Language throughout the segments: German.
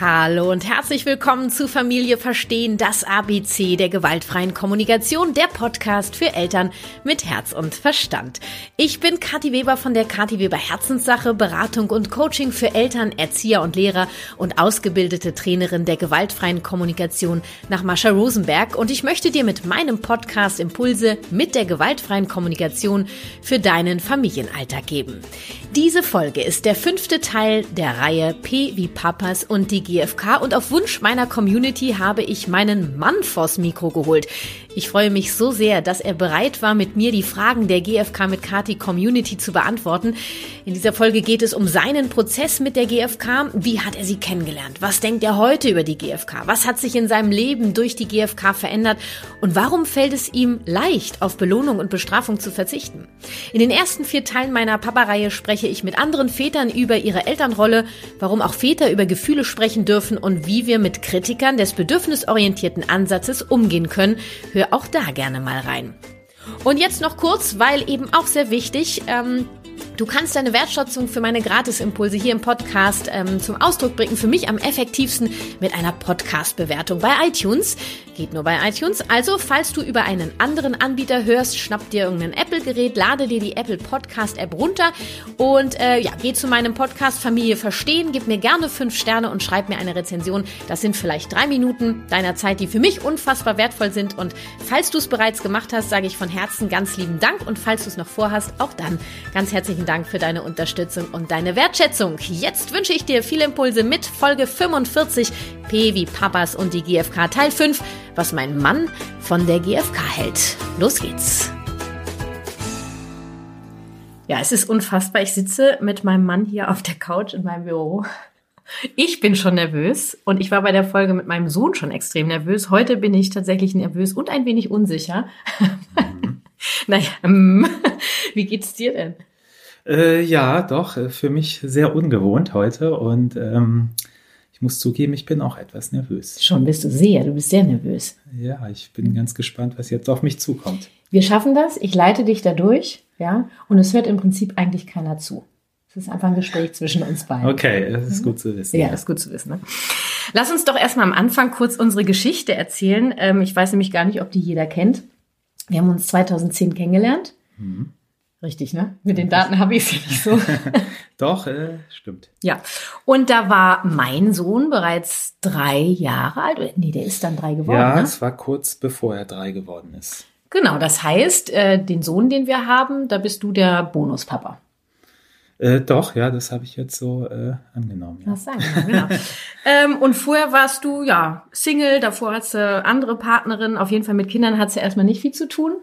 Hallo und herzlich willkommen zu Familie Verstehen, das ABC der gewaltfreien Kommunikation, der Podcast für Eltern mit Herz und Verstand. Ich bin Kathi Weber von der Kathi Weber Herzenssache, Beratung und Coaching für Eltern, Erzieher und Lehrer und ausgebildete Trainerin der gewaltfreien Kommunikation nach Mascha Rosenberg und ich möchte dir mit meinem Podcast Impulse mit der gewaltfreien Kommunikation für deinen Familienalltag geben. Diese Folge ist der fünfte Teil der Reihe P wie Papas und die GfK und auf Wunsch meiner Community habe ich meinen Mann vors Mikro geholt. Ich freue mich so sehr, dass er bereit war, mit mir die Fragen der GfK mit Kati Community zu beantworten. In dieser Folge geht es um seinen Prozess mit der GfK. Wie hat er sie kennengelernt? Was denkt er heute über die GfK? Was hat sich in seinem Leben durch die GfK verändert? Und warum fällt es ihm leicht, auf Belohnung und Bestrafung zu verzichten? In den ersten vier Teilen meiner Papa-Reihe spreche ich mit anderen Vätern über ihre Elternrolle, warum auch Väter über Gefühle sprechen dürfen und wie wir mit Kritikern des bedürfnisorientierten Ansatzes umgehen können. Hör auch da gerne mal rein. Und jetzt noch kurz, weil eben auch sehr wichtig, ähm, Du kannst deine Wertschätzung für meine Gratisimpulse hier im Podcast ähm, zum Ausdruck bringen. Für mich am effektivsten mit einer Podcast-Bewertung bei iTunes. Geht nur bei iTunes. Also, falls du über einen anderen Anbieter hörst, schnapp dir irgendein Apple-Gerät, lade dir die Apple Podcast-App runter und äh, ja, geh zu meinem Podcast Familie Verstehen, gib mir gerne fünf Sterne und schreib mir eine Rezension. Das sind vielleicht drei Minuten deiner Zeit, die für mich unfassbar wertvoll sind. Und falls du es bereits gemacht hast, sage ich von Herzen ganz lieben Dank. Und falls du es noch vorhast, auch dann ganz herzlichen Dank für deine Unterstützung und deine Wertschätzung. Jetzt wünsche ich dir viele Impulse mit Folge 45 P wie Papas und die GfK Teil 5 was mein Mann von der GfK hält. Los geht's. Ja, es ist unfassbar. Ich sitze mit meinem Mann hier auf der Couch in meinem Büro. Ich bin schon nervös und ich war bei der Folge mit meinem Sohn schon extrem nervös. Heute bin ich tatsächlich nervös und ein wenig unsicher. Naja, ähm, wie geht's dir denn? Äh, ja, doch, äh, für mich sehr ungewohnt heute und ähm, ich muss zugeben, ich bin auch etwas nervös. Schon bist du sehr, du bist sehr nervös. Ja, ich bin ganz gespannt, was jetzt auf mich zukommt. Wir schaffen das, ich leite dich da durch, ja, und es hört im Prinzip eigentlich keiner zu. Es ist einfach ein Gespräch zwischen uns beiden. Okay, das ist gut zu wissen. Ja, das ist gut zu wissen. Ne? Lass uns doch erstmal am Anfang kurz unsere Geschichte erzählen. Ähm, ich weiß nämlich gar nicht, ob die jeder kennt. Wir haben uns 2010 kennengelernt. Mhm. Richtig, ne? Mit den Daten habe ich es nicht so. Doch, äh, stimmt. Ja. Und da war mein Sohn bereits drei Jahre alt. Nee, der ist dann drei geworden. Ja, ne? es war kurz bevor er drei geworden ist. Genau, das heißt, äh, den Sohn, den wir haben, da bist du der Bonuspapa. Äh, doch, ja, das habe ich jetzt so äh, angenommen. Ja. Das sagen wir, genau. ähm, und vorher warst du ja Single, davor hattest du andere Partnerin. Auf jeden Fall mit Kindern hat du erstmal nicht viel zu tun.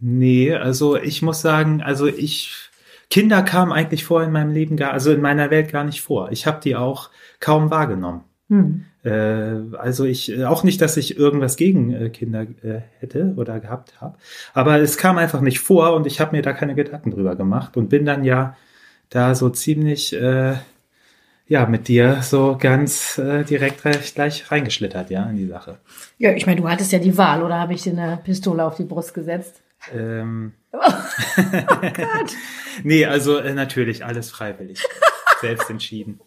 Nee, also ich muss sagen, also ich Kinder kamen eigentlich vor in meinem Leben gar, also in meiner Welt gar nicht vor. Ich habe die auch kaum wahrgenommen. Hm. Äh, also ich äh, auch nicht, dass ich irgendwas gegen äh, Kinder äh, hätte oder gehabt habe, aber es kam einfach nicht vor und ich habe mir da keine Gedanken drüber gemacht und bin dann ja da so ziemlich äh, ja, mit dir so ganz äh, direkt gleich reingeschlittert, ja, in die Sache. Ja, ich meine, du hattest ja die Wahl, oder habe ich dir eine Pistole auf die Brust gesetzt? Ähm. Oh, oh Gott. nee, also äh, natürlich alles freiwillig. Selbst entschieden.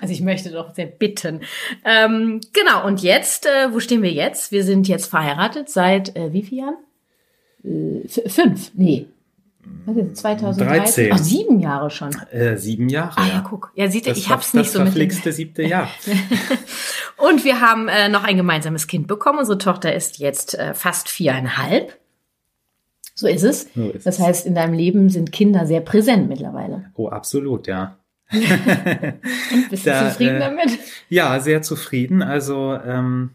Also ich möchte doch sehr bitten. Ähm, genau, und jetzt, äh, wo stehen wir jetzt? Wir sind jetzt verheiratet seit äh, wie vielen Jahren? Äh, fünf, nee. Was ist 2013? Ach, sieben Jahre schon. Äh, sieben Jahre. Ah ja, guck. Ja, sieht ihr, ich hab's nicht so mit. Das verflixte siebte Jahr. und wir haben äh, noch ein gemeinsames Kind bekommen. Unsere Tochter ist jetzt äh, fast viereinhalb. So ist es. So ist das heißt, in deinem Leben sind Kinder sehr präsent mittlerweile. Oh, absolut, ja. bist du da, zufrieden äh, damit? Ja, sehr zufrieden. Also ähm,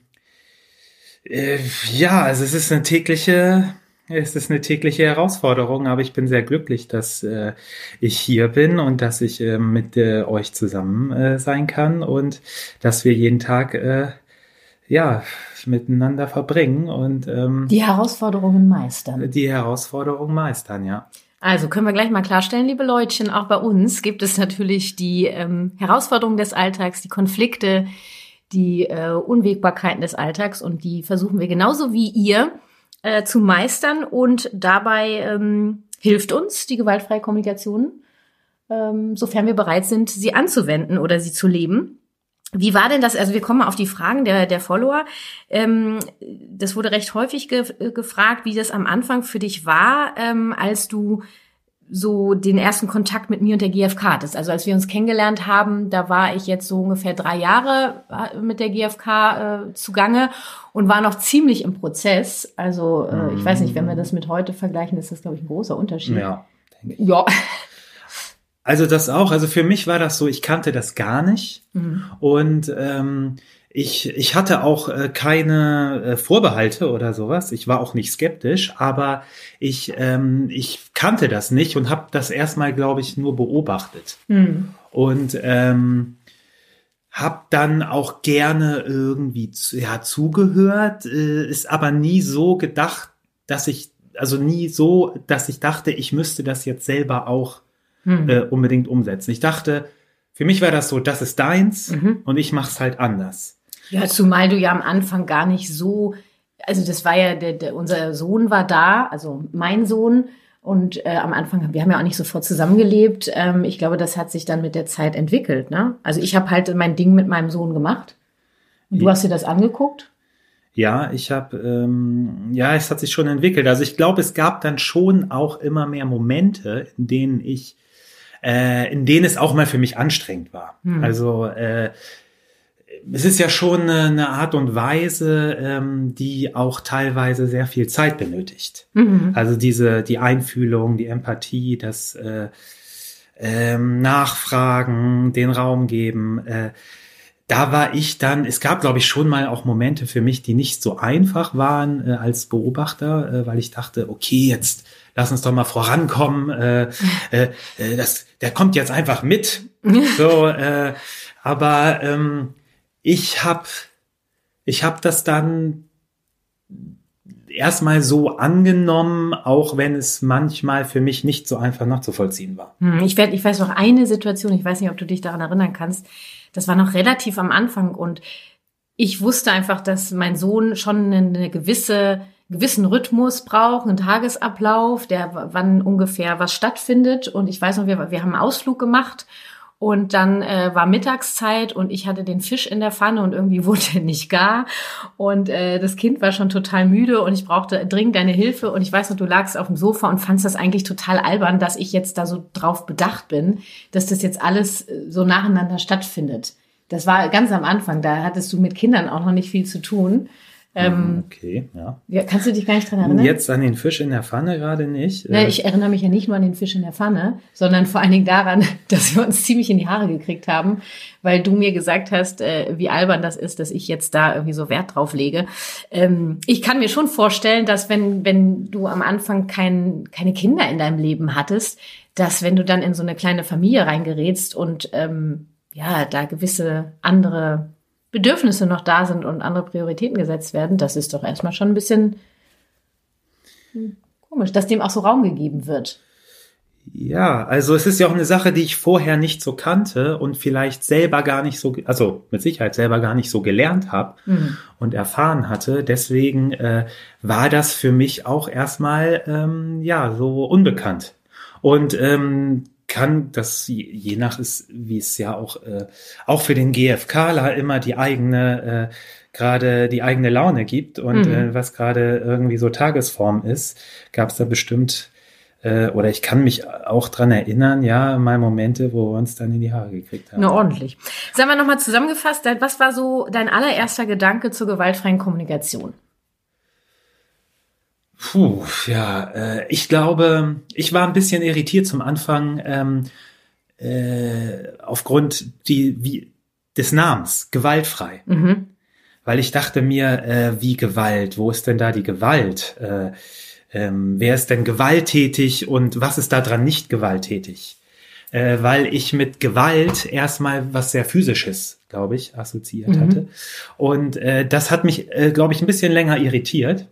äh, ja, also es ist eine tägliche, es ist eine tägliche Herausforderung, aber ich bin sehr glücklich, dass äh, ich hier bin und dass ich äh, mit äh, euch zusammen äh, sein kann und dass wir jeden Tag ja miteinander verbringen und ähm, die Herausforderungen meistern. Die Herausforderungen meistern, ja. Also können wir gleich mal klarstellen, liebe Leutchen, auch bei uns gibt es natürlich die ähm, Herausforderungen des Alltags, die Konflikte, die äh, Unwägbarkeiten des Alltags und die versuchen wir genauso wie ihr äh, zu meistern und dabei ähm, hilft uns die gewaltfreie Kommunikation, ähm, sofern wir bereit sind, sie anzuwenden oder sie zu leben. Wie war denn das? Also wir kommen mal auf die Fragen der, der Follower. Ähm, das wurde recht häufig ge gefragt, wie das am Anfang für dich war, ähm, als du so den ersten Kontakt mit mir und der GfK hattest. Also als wir uns kennengelernt haben, da war ich jetzt so ungefähr drei Jahre äh, mit der GfK äh, zugange und war noch ziemlich im Prozess. Also äh, ich weiß nicht, wenn wir das mit heute vergleichen, ist das, glaube ich, ein großer Unterschied. Ja. Ja. Also das auch. Also für mich war das so, ich kannte das gar nicht. Mhm. Und ähm, ich, ich hatte auch äh, keine äh, Vorbehalte oder sowas. Ich war auch nicht skeptisch, aber ich, ähm, ich kannte das nicht und habe das erstmal, glaube ich, nur beobachtet. Mhm. Und ähm, habe dann auch gerne irgendwie zu, ja, zugehört, äh, ist aber nie so gedacht, dass ich, also nie so, dass ich dachte, ich müsste das jetzt selber auch hm. äh, unbedingt umsetzen. Ich dachte, für mich war das so, das ist deins mhm. und ich mach's halt anders. Ja, zumal du ja am Anfang gar nicht so, also das war ja, der, der, unser Sohn war da, also mein Sohn. Und äh, am Anfang, wir haben ja auch nicht sofort zusammengelebt. Ähm, ich glaube, das hat sich dann mit der Zeit entwickelt. Ne? Also ich habe halt mein Ding mit meinem Sohn gemacht. Und du hast dir das angeguckt? Ja, ich habe, ähm, ja, es hat sich schon entwickelt. Also ich glaube, es gab dann schon auch immer mehr Momente, in denen ich äh, in denen es auch mal für mich anstrengend war. Hm. Also äh, es ist ja schon eine Art und Weise, ähm, die auch teilweise sehr viel Zeit benötigt. Mhm. Also diese die Einfühlung, die Empathie, das äh, ähm, Nachfragen, den Raum geben. Äh, da war ich dann, es gab, glaube ich, schon mal auch Momente für mich, die nicht so einfach waren äh, als Beobachter, äh, weil ich dachte, okay, jetzt lass uns doch mal vorankommen. Äh, äh, äh, das, der kommt jetzt einfach mit. So, äh, aber ähm, ich habe ich hab das dann erstmal so angenommen, auch wenn es manchmal für mich nicht so einfach nachzuvollziehen war. Hm, ich, werd, ich weiß noch eine Situation, ich weiß nicht, ob du dich daran erinnern kannst. Das war noch relativ am Anfang und ich wusste einfach, dass mein Sohn schon eine gewisse gewissen Rhythmus braucht, einen Tagesablauf, der wann ungefähr was stattfindet. Und ich weiß noch, wir, wir haben einen Ausflug gemacht und dann äh, war Mittagszeit und ich hatte den Fisch in der Pfanne und irgendwie wurde er nicht gar. Und äh, das Kind war schon total müde und ich brauchte dringend deine Hilfe. Und ich weiß noch, du lagst auf dem Sofa und fandst das eigentlich total albern, dass ich jetzt da so drauf bedacht bin, dass das jetzt alles äh, so nacheinander stattfindet. Das war ganz am Anfang, da hattest du mit Kindern auch noch nicht viel zu tun. Ähm, mhm, okay, ja. ja. Kannst du dich gar nicht dran erinnern? Jetzt an den Fisch in der Pfanne gerade nicht. Nee, ich erinnere mich ja nicht nur an den Fisch in der Pfanne, sondern vor allen Dingen daran, dass wir uns ziemlich in die Haare gekriegt haben, weil du mir gesagt hast, äh, wie albern das ist, dass ich jetzt da irgendwie so Wert drauf lege. Ähm, ich kann mir schon vorstellen, dass wenn, wenn du am Anfang kein, keine Kinder in deinem Leben hattest, dass wenn du dann in so eine kleine Familie reingerätst und ähm, ja, da gewisse andere Bedürfnisse noch da sind und andere Prioritäten gesetzt werden, das ist doch erstmal schon ein bisschen komisch, dass dem auch so Raum gegeben wird. Ja, also es ist ja auch eine Sache, die ich vorher nicht so kannte und vielleicht selber gar nicht so, also mit Sicherheit selber gar nicht so gelernt habe mhm. und erfahren hatte. Deswegen äh, war das für mich auch erstmal ähm, ja so unbekannt. Und ähm, kann das je nach ist, wie es ja auch äh, auch für den GFKler immer die eigene äh, gerade die eigene Laune gibt und mhm. äh, was gerade irgendwie so Tagesform ist, gab es da bestimmt äh, oder ich kann mich auch dran erinnern, ja, mal Momente, wo wir uns dann in die Haare gekriegt haben. Na ordentlich. Sagen wir nochmal zusammengefasst, was war so dein allererster Gedanke zur gewaltfreien Kommunikation? Puh, ja, äh, ich glaube, ich war ein bisschen irritiert zum Anfang ähm, äh, aufgrund die, wie, des Namens, gewaltfrei. Mhm. Weil ich dachte mir, äh, wie Gewalt, wo ist denn da die Gewalt? Äh, ähm, wer ist denn gewalttätig und was ist daran nicht gewalttätig? Äh, weil ich mit Gewalt erstmal was sehr physisches, glaube ich, assoziiert mhm. hatte. Und äh, das hat mich, äh, glaube ich, ein bisschen länger irritiert.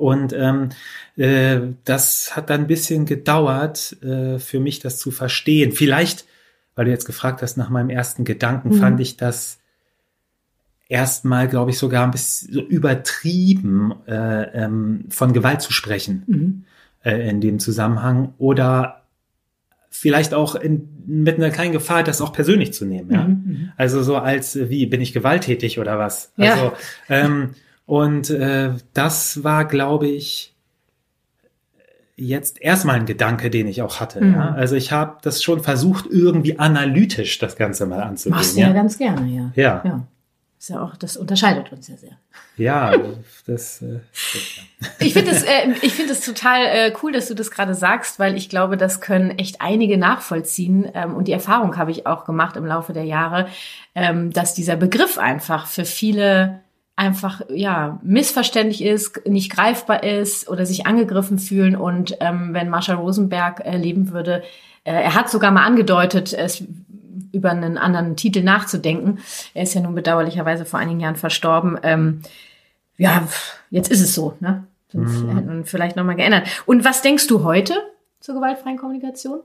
Und ähm, äh, das hat dann ein bisschen gedauert äh, für mich, das zu verstehen. Vielleicht, weil du jetzt gefragt hast nach meinem ersten Gedanken, mhm. fand ich das erstmal, glaube ich, sogar ein bisschen so übertrieben, äh, ähm, von Gewalt zu sprechen mhm. äh, in dem Zusammenhang. Oder vielleicht auch in, mit einer kleinen Gefahr, das auch persönlich zu nehmen. Ja? Mhm, mhm. also so als, wie, bin ich gewalttätig oder was? Ja. Also, ähm, und äh, das war, glaube ich, jetzt erstmal ein Gedanke, den ich auch hatte. Mhm. Ja? Also ich habe das schon versucht, irgendwie analytisch das Ganze mal anzugehen. Machst du ja, ja ganz gerne, ja. Ja. ja. Ist ja auch, das unterscheidet uns ja sehr. Ja, das. Äh, ich finde es, äh, ich finde es total äh, cool, dass du das gerade sagst, weil ich glaube, das können echt einige nachvollziehen ähm, und die Erfahrung habe ich auch gemacht im Laufe der Jahre, ähm, dass dieser Begriff einfach für viele einfach ja missverständlich ist, nicht greifbar ist oder sich angegriffen fühlen. Und ähm, wenn Marshall Rosenberg äh, leben würde, äh, er hat sogar mal angedeutet, es über einen anderen Titel nachzudenken. Er ist ja nun bedauerlicherweise vor einigen Jahren verstorben. Ähm, ja, jetzt ist es so, ne? Sonst mhm. hätten wir vielleicht nochmal geändert. Und was denkst du heute zur gewaltfreien Kommunikation?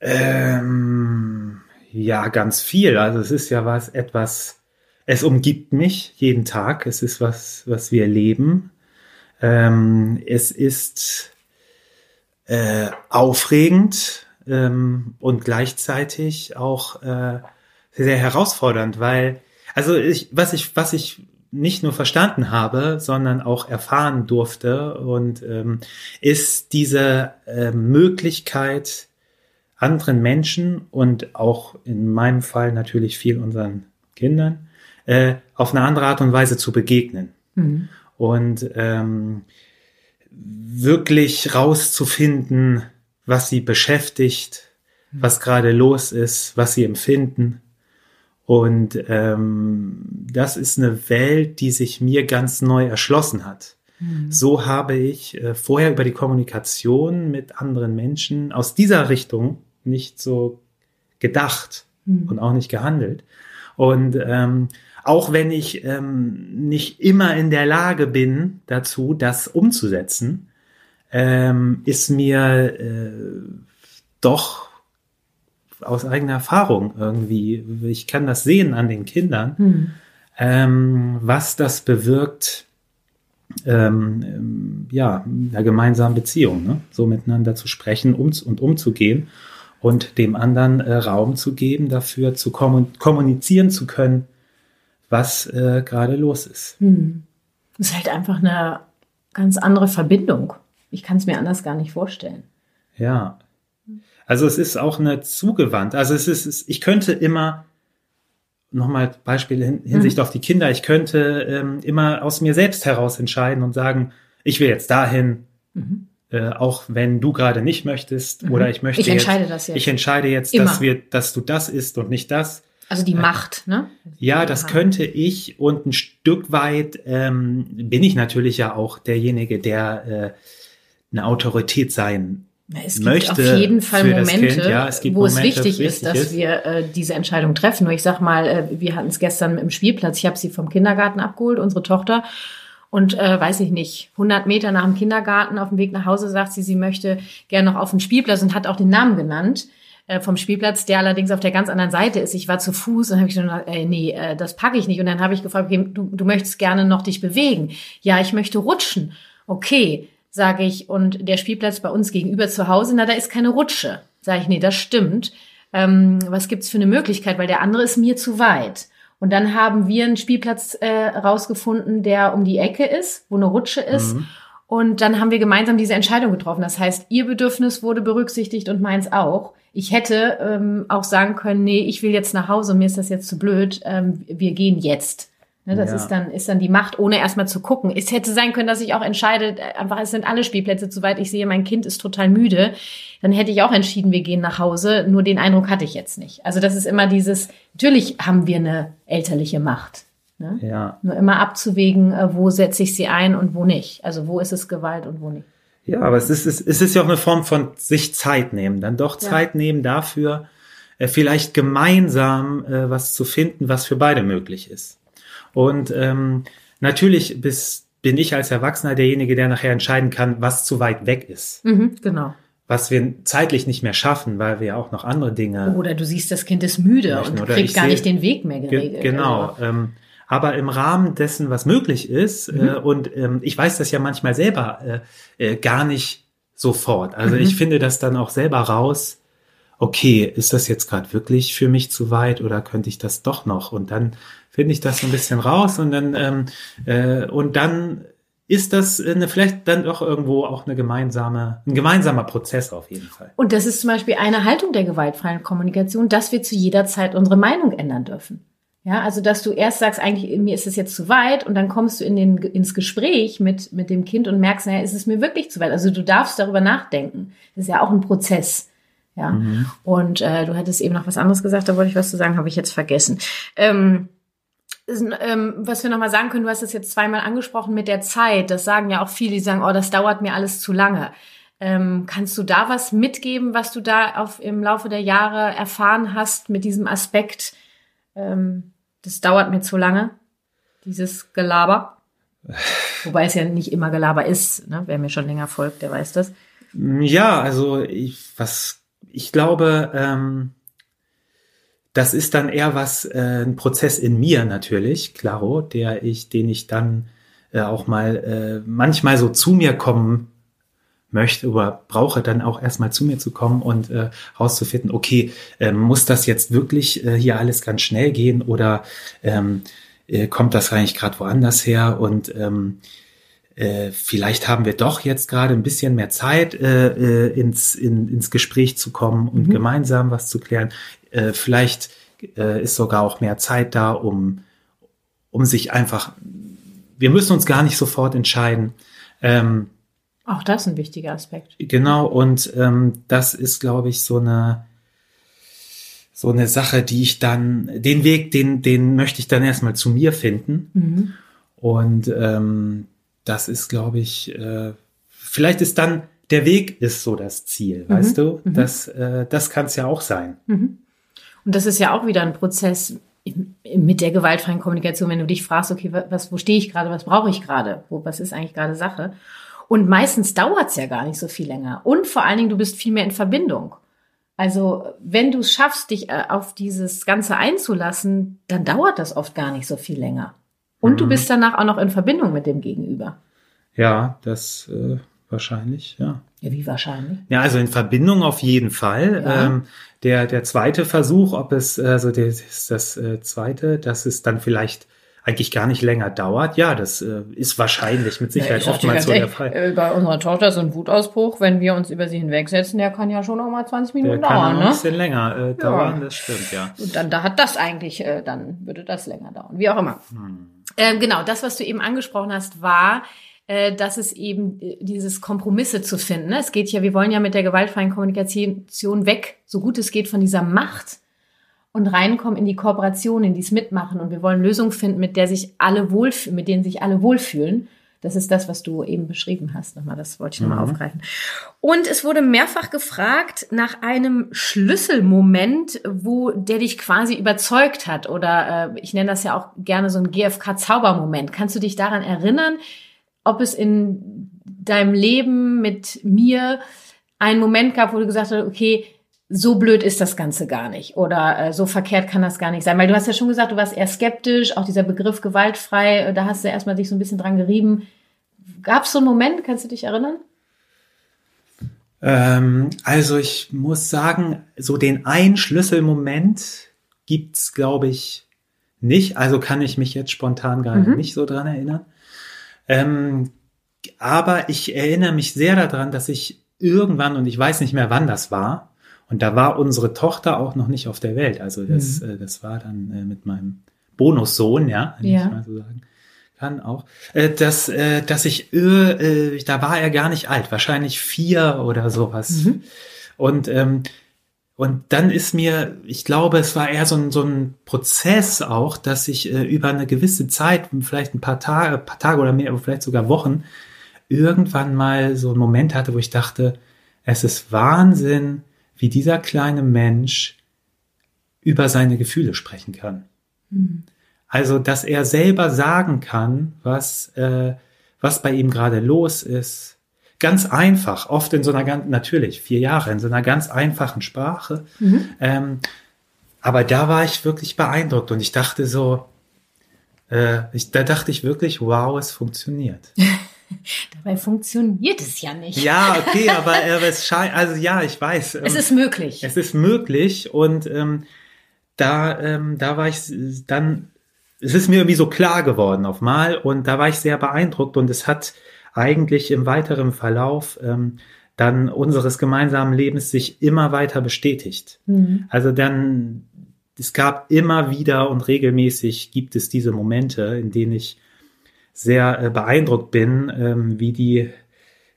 Ähm, ja, ganz viel. Also es ist ja was etwas es umgibt mich jeden Tag. Es ist was, was wir leben. Ähm, es ist äh, aufregend ähm, und gleichzeitig auch äh, sehr herausfordernd, weil also ich, was ich, was ich nicht nur verstanden habe, sondern auch erfahren durfte und ähm, ist diese äh, Möglichkeit, anderen Menschen und auch in meinem Fall natürlich viel unseren Kindern äh, auf eine andere Art und Weise zu begegnen. Mhm. Und ähm, wirklich rauszufinden, was sie beschäftigt, mhm. was gerade los ist, was sie empfinden. Und ähm, das ist eine Welt, die sich mir ganz neu erschlossen hat. Mhm. So habe ich äh, vorher über die Kommunikation mit anderen Menschen aus dieser Richtung nicht so gedacht mhm. und auch nicht gehandelt. Und ähm, auch wenn ich ähm, nicht immer in der Lage bin dazu, das umzusetzen, ähm, ist mir äh, doch aus eigener Erfahrung irgendwie, ich kann das sehen an den Kindern, hm. ähm, was das bewirkt, ähm, ja, der gemeinsamen Beziehung, ne? so miteinander zu sprechen um, und umzugehen und dem anderen äh, Raum zu geben, dafür zu kommunizieren zu können, was äh, gerade los ist. Hm. Das ist halt einfach eine ganz andere Verbindung. Ich kann es mir anders gar nicht vorstellen. Ja. Also es ist auch eine zugewandt. Also es ist, ich könnte immer, nochmal Beispiel hin, Hinsicht mhm. auf die Kinder, ich könnte ähm, immer aus mir selbst heraus entscheiden und sagen, ich will jetzt dahin, mhm. äh, auch wenn du gerade nicht möchtest mhm. oder ich möchte ich entscheide jetzt, das jetzt. ich entscheide jetzt, dass wir, dass du das isst und nicht das. Also die Macht, ne? Ja, das könnte ich und ein Stück weit ähm, bin ich natürlich ja auch derjenige, der äh, eine Autorität sein es gibt möchte auf jeden Fall Momente, ja, es wo Momente, es wichtig ist, dass ist. wir äh, diese Entscheidung treffen. Nur ich sag mal, äh, wir hatten es gestern im Spielplatz. Ich habe sie vom Kindergarten abgeholt, unsere Tochter. Und äh, weiß ich nicht, 100 Meter nach dem Kindergarten auf dem Weg nach Hause sagt sie, sie möchte gerne noch auf den Spielplatz und hat auch den Namen genannt. Äh, vom Spielplatz, der allerdings auf der ganz anderen Seite ist. Ich war zu Fuß und habe ich gesagt, ey, nee, äh, das packe ich nicht. Und dann habe ich gefragt, okay, du, du möchtest gerne noch dich bewegen. Ja, ich möchte rutschen. Okay, sage ich. Und der Spielplatz bei uns gegenüber zu Hause, na, da ist keine Rutsche. Sage ich, nee, das stimmt. Ähm, was gibt's für eine Möglichkeit? Weil der andere ist mir zu weit. Und dann haben wir einen Spielplatz äh, rausgefunden, der um die Ecke ist, wo eine Rutsche ist. Mhm. Und dann haben wir gemeinsam diese Entscheidung getroffen. Das heißt, ihr Bedürfnis wurde berücksichtigt und meins auch. Ich hätte ähm, auch sagen können, nee, ich will jetzt nach Hause, mir ist das jetzt zu blöd, ähm, wir gehen jetzt. Ne, das ja. ist dann ist dann die Macht, ohne erstmal zu gucken. Es hätte sein können, dass ich auch entscheide, einfach es sind alle Spielplätze zu weit. Ich sehe, mein Kind ist total müde. Dann hätte ich auch entschieden, wir gehen nach Hause. Nur den Eindruck hatte ich jetzt nicht. Also das ist immer dieses. Natürlich haben wir eine elterliche Macht. Ne? Ja. Nur immer abzuwägen, äh, wo setze ich sie ein und wo nicht. Also wo ist es Gewalt und wo nicht. Ja, aber es ist, es ist ja auch eine Form von sich Zeit nehmen, dann doch Zeit ja. nehmen dafür, äh, vielleicht gemeinsam äh, was zu finden, was für beide möglich ist. Und ähm, natürlich bis, bin ich als Erwachsener derjenige, der nachher entscheiden kann, was zu weit weg ist. Mhm, genau. Was wir zeitlich nicht mehr schaffen, weil wir ja auch noch andere Dinge. Oder du siehst, das Kind ist müde und kriegt gar nicht den Weg mehr geregelt. Ge genau. Also. Ähm, aber im Rahmen dessen, was möglich ist, mhm. äh, und ähm, ich weiß das ja manchmal selber äh, äh, gar nicht sofort. Also mhm. ich finde das dann auch selber raus. Okay, ist das jetzt gerade wirklich für mich zu weit oder könnte ich das doch noch? Und dann finde ich das so ein bisschen raus und dann ähm, äh, und dann ist das eine, vielleicht dann doch irgendwo auch eine gemeinsame, ein gemeinsamer Prozess auf jeden Fall. Und das ist zum Beispiel eine Haltung der gewaltfreien Kommunikation, dass wir zu jeder Zeit unsere Meinung ändern dürfen. Ja, also dass du erst sagst, eigentlich mir ist es jetzt zu weit und dann kommst du in den, ins Gespräch mit, mit dem Kind und merkst, naja, ist es mir wirklich zu weit? Also du darfst darüber nachdenken. Das ist ja auch ein Prozess. Ja. Mhm. Und äh, du hattest eben noch was anderes gesagt, da wollte ich was zu sagen, habe ich jetzt vergessen. Ähm, ähm, was wir nochmal sagen können, du hast es jetzt zweimal angesprochen mit der Zeit. Das sagen ja auch viele, die sagen, oh, das dauert mir alles zu lange. Ähm, kannst du da was mitgeben, was du da auf, im Laufe der Jahre erfahren hast mit diesem Aspekt? Ähm, das dauert mir zu lange, dieses Gelaber. Wobei es ja nicht immer Gelaber ist. Ne? Wer mir schon länger folgt, der weiß das. Ja, also ich, was ich glaube, ähm, das ist dann eher was, äh, ein Prozess in mir natürlich, klaro, der ich, den ich dann äh, auch mal äh, manchmal so zu mir kommen möchte oder brauche dann auch erstmal zu mir zu kommen und äh, rauszufinden, okay, äh, muss das jetzt wirklich äh, hier alles ganz schnell gehen oder ähm, äh, kommt das eigentlich gerade woanders her und ähm, äh, vielleicht haben wir doch jetzt gerade ein bisschen mehr Zeit, äh, äh, ins, in, ins Gespräch zu kommen und mhm. gemeinsam was zu klären. Äh, vielleicht äh, ist sogar auch mehr Zeit da, um, um sich einfach, wir müssen uns gar nicht sofort entscheiden. Ähm, auch das ist ein wichtiger Aspekt. Genau, und ähm, das ist, glaube ich, so eine, so eine Sache, die ich dann, den Weg, den, den möchte ich dann erstmal zu mir finden. Mhm. Und ähm, das ist, glaube ich, äh, vielleicht ist dann der Weg ist so das Ziel, mhm. weißt du? Mhm. Das, äh, das kann es ja auch sein. Mhm. Und das ist ja auch wieder ein Prozess mit der gewaltfreien Kommunikation, wenn du dich fragst, okay, was, wo stehe ich gerade, was brauche ich gerade, wo, was ist eigentlich gerade Sache? Und meistens dauert es ja gar nicht so viel länger. Und vor allen Dingen, du bist viel mehr in Verbindung. Also wenn du es schaffst, dich äh, auf dieses Ganze einzulassen, dann dauert das oft gar nicht so viel länger. Und mhm. du bist danach auch noch in Verbindung mit dem Gegenüber. Ja, das äh, wahrscheinlich, ja. Ja, wie wahrscheinlich? Ja, also in Verbindung auf jeden Fall. Ja. Ähm, der, der zweite Versuch, ob es, also das, das äh, zweite, dass es dann vielleicht eigentlich gar nicht länger dauert. Ja, das äh, ist wahrscheinlich mit Sicherheit ja, oftmals so der Fall. Äh, bei unserer Tochter ist ein Wutausbruch, wenn wir uns über sie hinwegsetzen, der kann ja schon noch mal 20 Minuten der dauern. Kann ne? ein bisschen länger äh, dauern, ja. das stimmt, ja. Und dann da hat das eigentlich, äh, dann würde das länger dauern, wie auch immer. Hm. Ähm, genau, das, was du eben angesprochen hast, war, äh, dass es eben äh, dieses Kompromisse zu finden. Ne? Es geht ja, wir wollen ja mit der gewaltfreien Kommunikation weg, so gut es geht, von dieser Macht und reinkommen in die Kooperation, in dies Mitmachen. Und wir wollen Lösungen finden, mit der sich alle wohlfühlen, mit denen sich alle wohlfühlen. Das ist das, was du eben beschrieben hast. Nochmal, das wollte ich nochmal mhm. aufgreifen. Und es wurde mehrfach gefragt nach einem Schlüsselmoment, wo der dich quasi überzeugt hat. Oder äh, ich nenne das ja auch gerne so ein GFK-Zaubermoment. Kannst du dich daran erinnern, ob es in deinem Leben mit mir einen Moment gab, wo du gesagt hast, okay, so blöd ist das Ganze gar nicht oder äh, so verkehrt kann das gar nicht sein. Weil du hast ja schon gesagt, du warst eher skeptisch, auch dieser Begriff gewaltfrei, äh, da hast du erstmal dich so ein bisschen dran gerieben. Gab es so einen Moment, kannst du dich erinnern? Ähm, also ich muss sagen, so den einen Schlüsselmoment gibt's, glaube ich, nicht. Also kann ich mich jetzt spontan gar mhm. nicht so dran erinnern. Ähm, aber ich erinnere mich sehr daran, dass ich irgendwann, und ich weiß nicht mehr, wann das war, und da war unsere Tochter auch noch nicht auf der Welt. Also das, mhm. äh, das war dann äh, mit meinem Bonussohn, ja, wenn ja. ich mal so sagen kann auch, äh, dass, äh, dass ich, äh, da war er gar nicht alt, wahrscheinlich vier oder sowas. Mhm. Und ähm, und dann ist mir, ich glaube, es war eher so ein, so ein Prozess auch, dass ich äh, über eine gewisse Zeit, vielleicht ein paar Tage, paar Tage oder mehr, vielleicht sogar Wochen, irgendwann mal so einen Moment hatte, wo ich dachte, es ist Wahnsinn, wie dieser kleine Mensch über seine Gefühle sprechen kann. Mhm. Also, dass er selber sagen kann, was, äh, was bei ihm gerade los ist. Ganz einfach, oft in so einer ganz, natürlich, vier Jahre, in so einer ganz einfachen Sprache. Mhm. Ähm, aber da war ich wirklich beeindruckt und ich dachte so, äh, ich, da dachte ich wirklich, wow, es funktioniert. Dabei funktioniert es ja nicht. Ja, okay, aber äh, es scheint, also ja, ich weiß. Ähm, es ist möglich. Es ist möglich und ähm, da, ähm, da war ich dann, es ist mir irgendwie so klar geworden auf mal und da war ich sehr beeindruckt und es hat eigentlich im weiteren Verlauf ähm, dann unseres gemeinsamen Lebens sich immer weiter bestätigt. Mhm. Also dann, es gab immer wieder und regelmäßig gibt es diese Momente, in denen ich sehr äh, beeindruckt bin, ähm, wie die,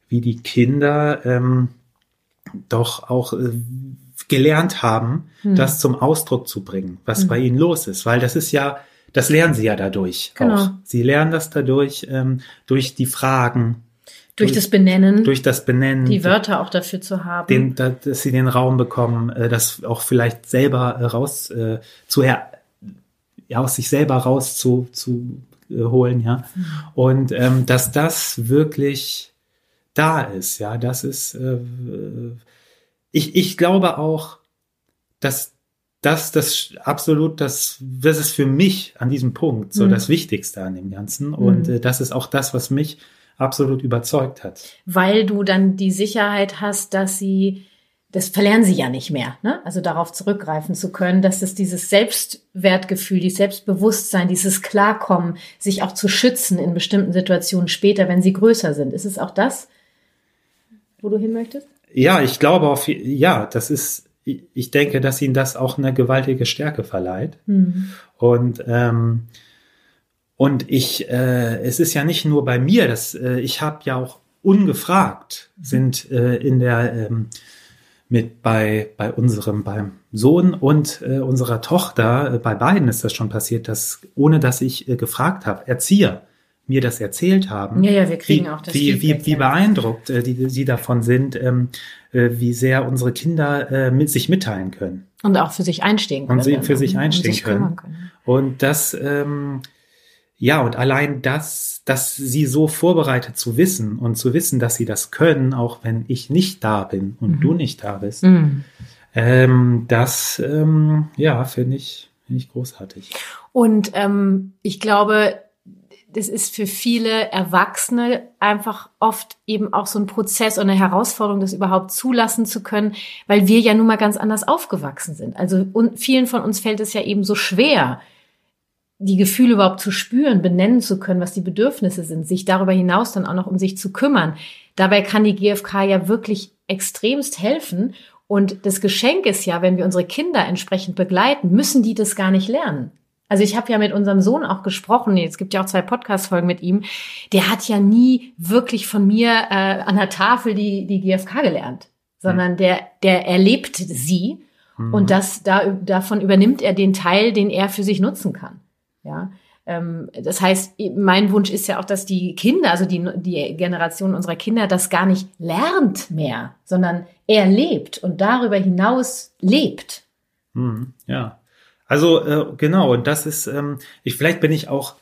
wie die Kinder ähm, doch auch äh, gelernt haben, hm. das zum Ausdruck zu bringen, was hm. bei ihnen los ist, weil das ist ja, das lernen sie ja dadurch genau. auch. Sie lernen das dadurch ähm, durch die Fragen, durch, durch, das Benennen. Durch das Benennen. Die Wörter auch dafür zu haben. Den, dass sie den Raum bekommen, äh, das auch vielleicht selber äh, raus äh, zu her, ja, aus sich selber raus zu, zu holen, ja. Mhm. Und ähm, dass das wirklich da ist, ja, das ist, äh, ich, ich glaube auch, dass das, das absolut, das, das ist für mich an diesem Punkt so mhm. das Wichtigste an dem Ganzen. Und mhm. äh, das ist auch das, was mich absolut überzeugt hat. Weil du dann die Sicherheit hast, dass sie, das verlernen sie ja nicht mehr, ne? also darauf zurückgreifen zu können, dass es dieses Selbstwertgefühl, dieses Selbstbewusstsein, dieses Klarkommen, sich auch zu schützen in bestimmten Situationen später, wenn sie größer sind. Ist es auch das, wo du hin möchtest? Ja, ich glaube auf, ja, das ist, ich denke, dass ihnen das auch eine gewaltige Stärke verleiht. Mhm. Und ähm, und ich, äh, es ist ja nicht nur bei mir, dass äh, ich habe ja auch ungefragt sind äh, in der ähm, mit bei bei unserem beim Sohn und äh, unserer Tochter äh, bei beiden ist das schon passiert, dass ohne dass ich äh, gefragt habe Erzieher mir das erzählt haben. Ja, ja, wir kriegen wie, auch das. Wie, wie, wie beeindruckt äh, die, sie davon sind, ähm, äh, wie sehr unsere Kinder äh, mit sich mitteilen können. Und auch für sich einstehen können. Und sie für sich einstehen sich können. können. Und das ähm, ja, und allein das, dass sie so vorbereitet zu wissen und zu wissen, dass sie das können, auch wenn ich nicht da bin und mhm. du nicht da bist, mhm. ähm, das, ähm, ja, finde ich, finde ich großartig. Und ähm, ich glaube, das ist für viele Erwachsene einfach oft eben auch so ein Prozess und eine Herausforderung, das überhaupt zulassen zu können, weil wir ja nun mal ganz anders aufgewachsen sind. Also und vielen von uns fällt es ja eben so schwer, die Gefühle überhaupt zu spüren, benennen zu können, was die Bedürfnisse sind, sich darüber hinaus dann auch noch um sich zu kümmern. Dabei kann die GfK ja wirklich extremst helfen. Und das Geschenk ist ja, wenn wir unsere Kinder entsprechend begleiten, müssen die das gar nicht lernen. Also ich habe ja mit unserem Sohn auch gesprochen, es gibt ja auch zwei Podcast-Folgen mit ihm, der hat ja nie wirklich von mir äh, an der Tafel die, die GfK gelernt, sondern hm. der, der erlebt sie mhm. und das, da, davon übernimmt er den Teil, den er für sich nutzen kann. Ja, ähm, das heißt, mein Wunsch ist ja auch, dass die Kinder, also die, die Generation unserer Kinder, das gar nicht lernt mehr, sondern er lebt und darüber hinaus lebt. Hm, ja, also äh, genau, und das ist, ähm, ich vielleicht bin ich auch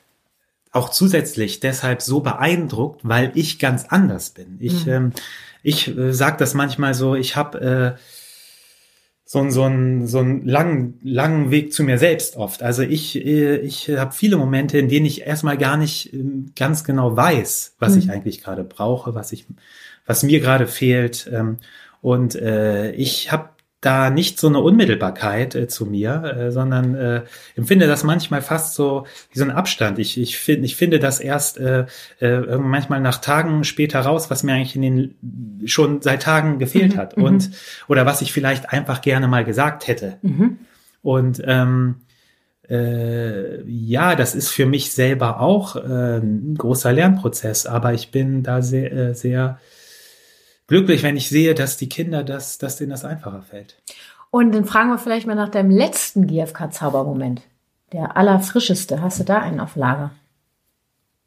auch zusätzlich deshalb so beeindruckt, weil ich ganz anders bin. Ich, mhm. ähm, ich äh, sage das manchmal so, ich habe äh, so, so, einen, so einen langen, langen Weg zu mir selbst oft. Also ich, äh, ich habe viele Momente, in denen ich erstmal gar nicht ähm, ganz genau weiß, was mhm. ich eigentlich gerade brauche, was ich, was mir gerade fehlt. Ähm, und äh, ich habe da nicht so eine Unmittelbarkeit äh, zu mir, äh, sondern äh, empfinde das manchmal fast so wie so ein Abstand. Ich, ich, find, ich finde das erst äh, äh, manchmal nach Tagen später raus, was mir eigentlich in den schon seit Tagen gefehlt mhm, hat mhm. und oder was ich vielleicht einfach gerne mal gesagt hätte. Mhm. Und ähm, äh, ja, das ist für mich selber auch äh, ein großer Lernprozess, aber ich bin da sehr, äh, sehr glücklich, wenn ich sehe, dass die Kinder das, dass denen das einfacher fällt. Und dann fragen wir vielleicht mal nach deinem letzten GFK-Zaubermoment. Der allerfrischeste. Hast du da einen auf Lager?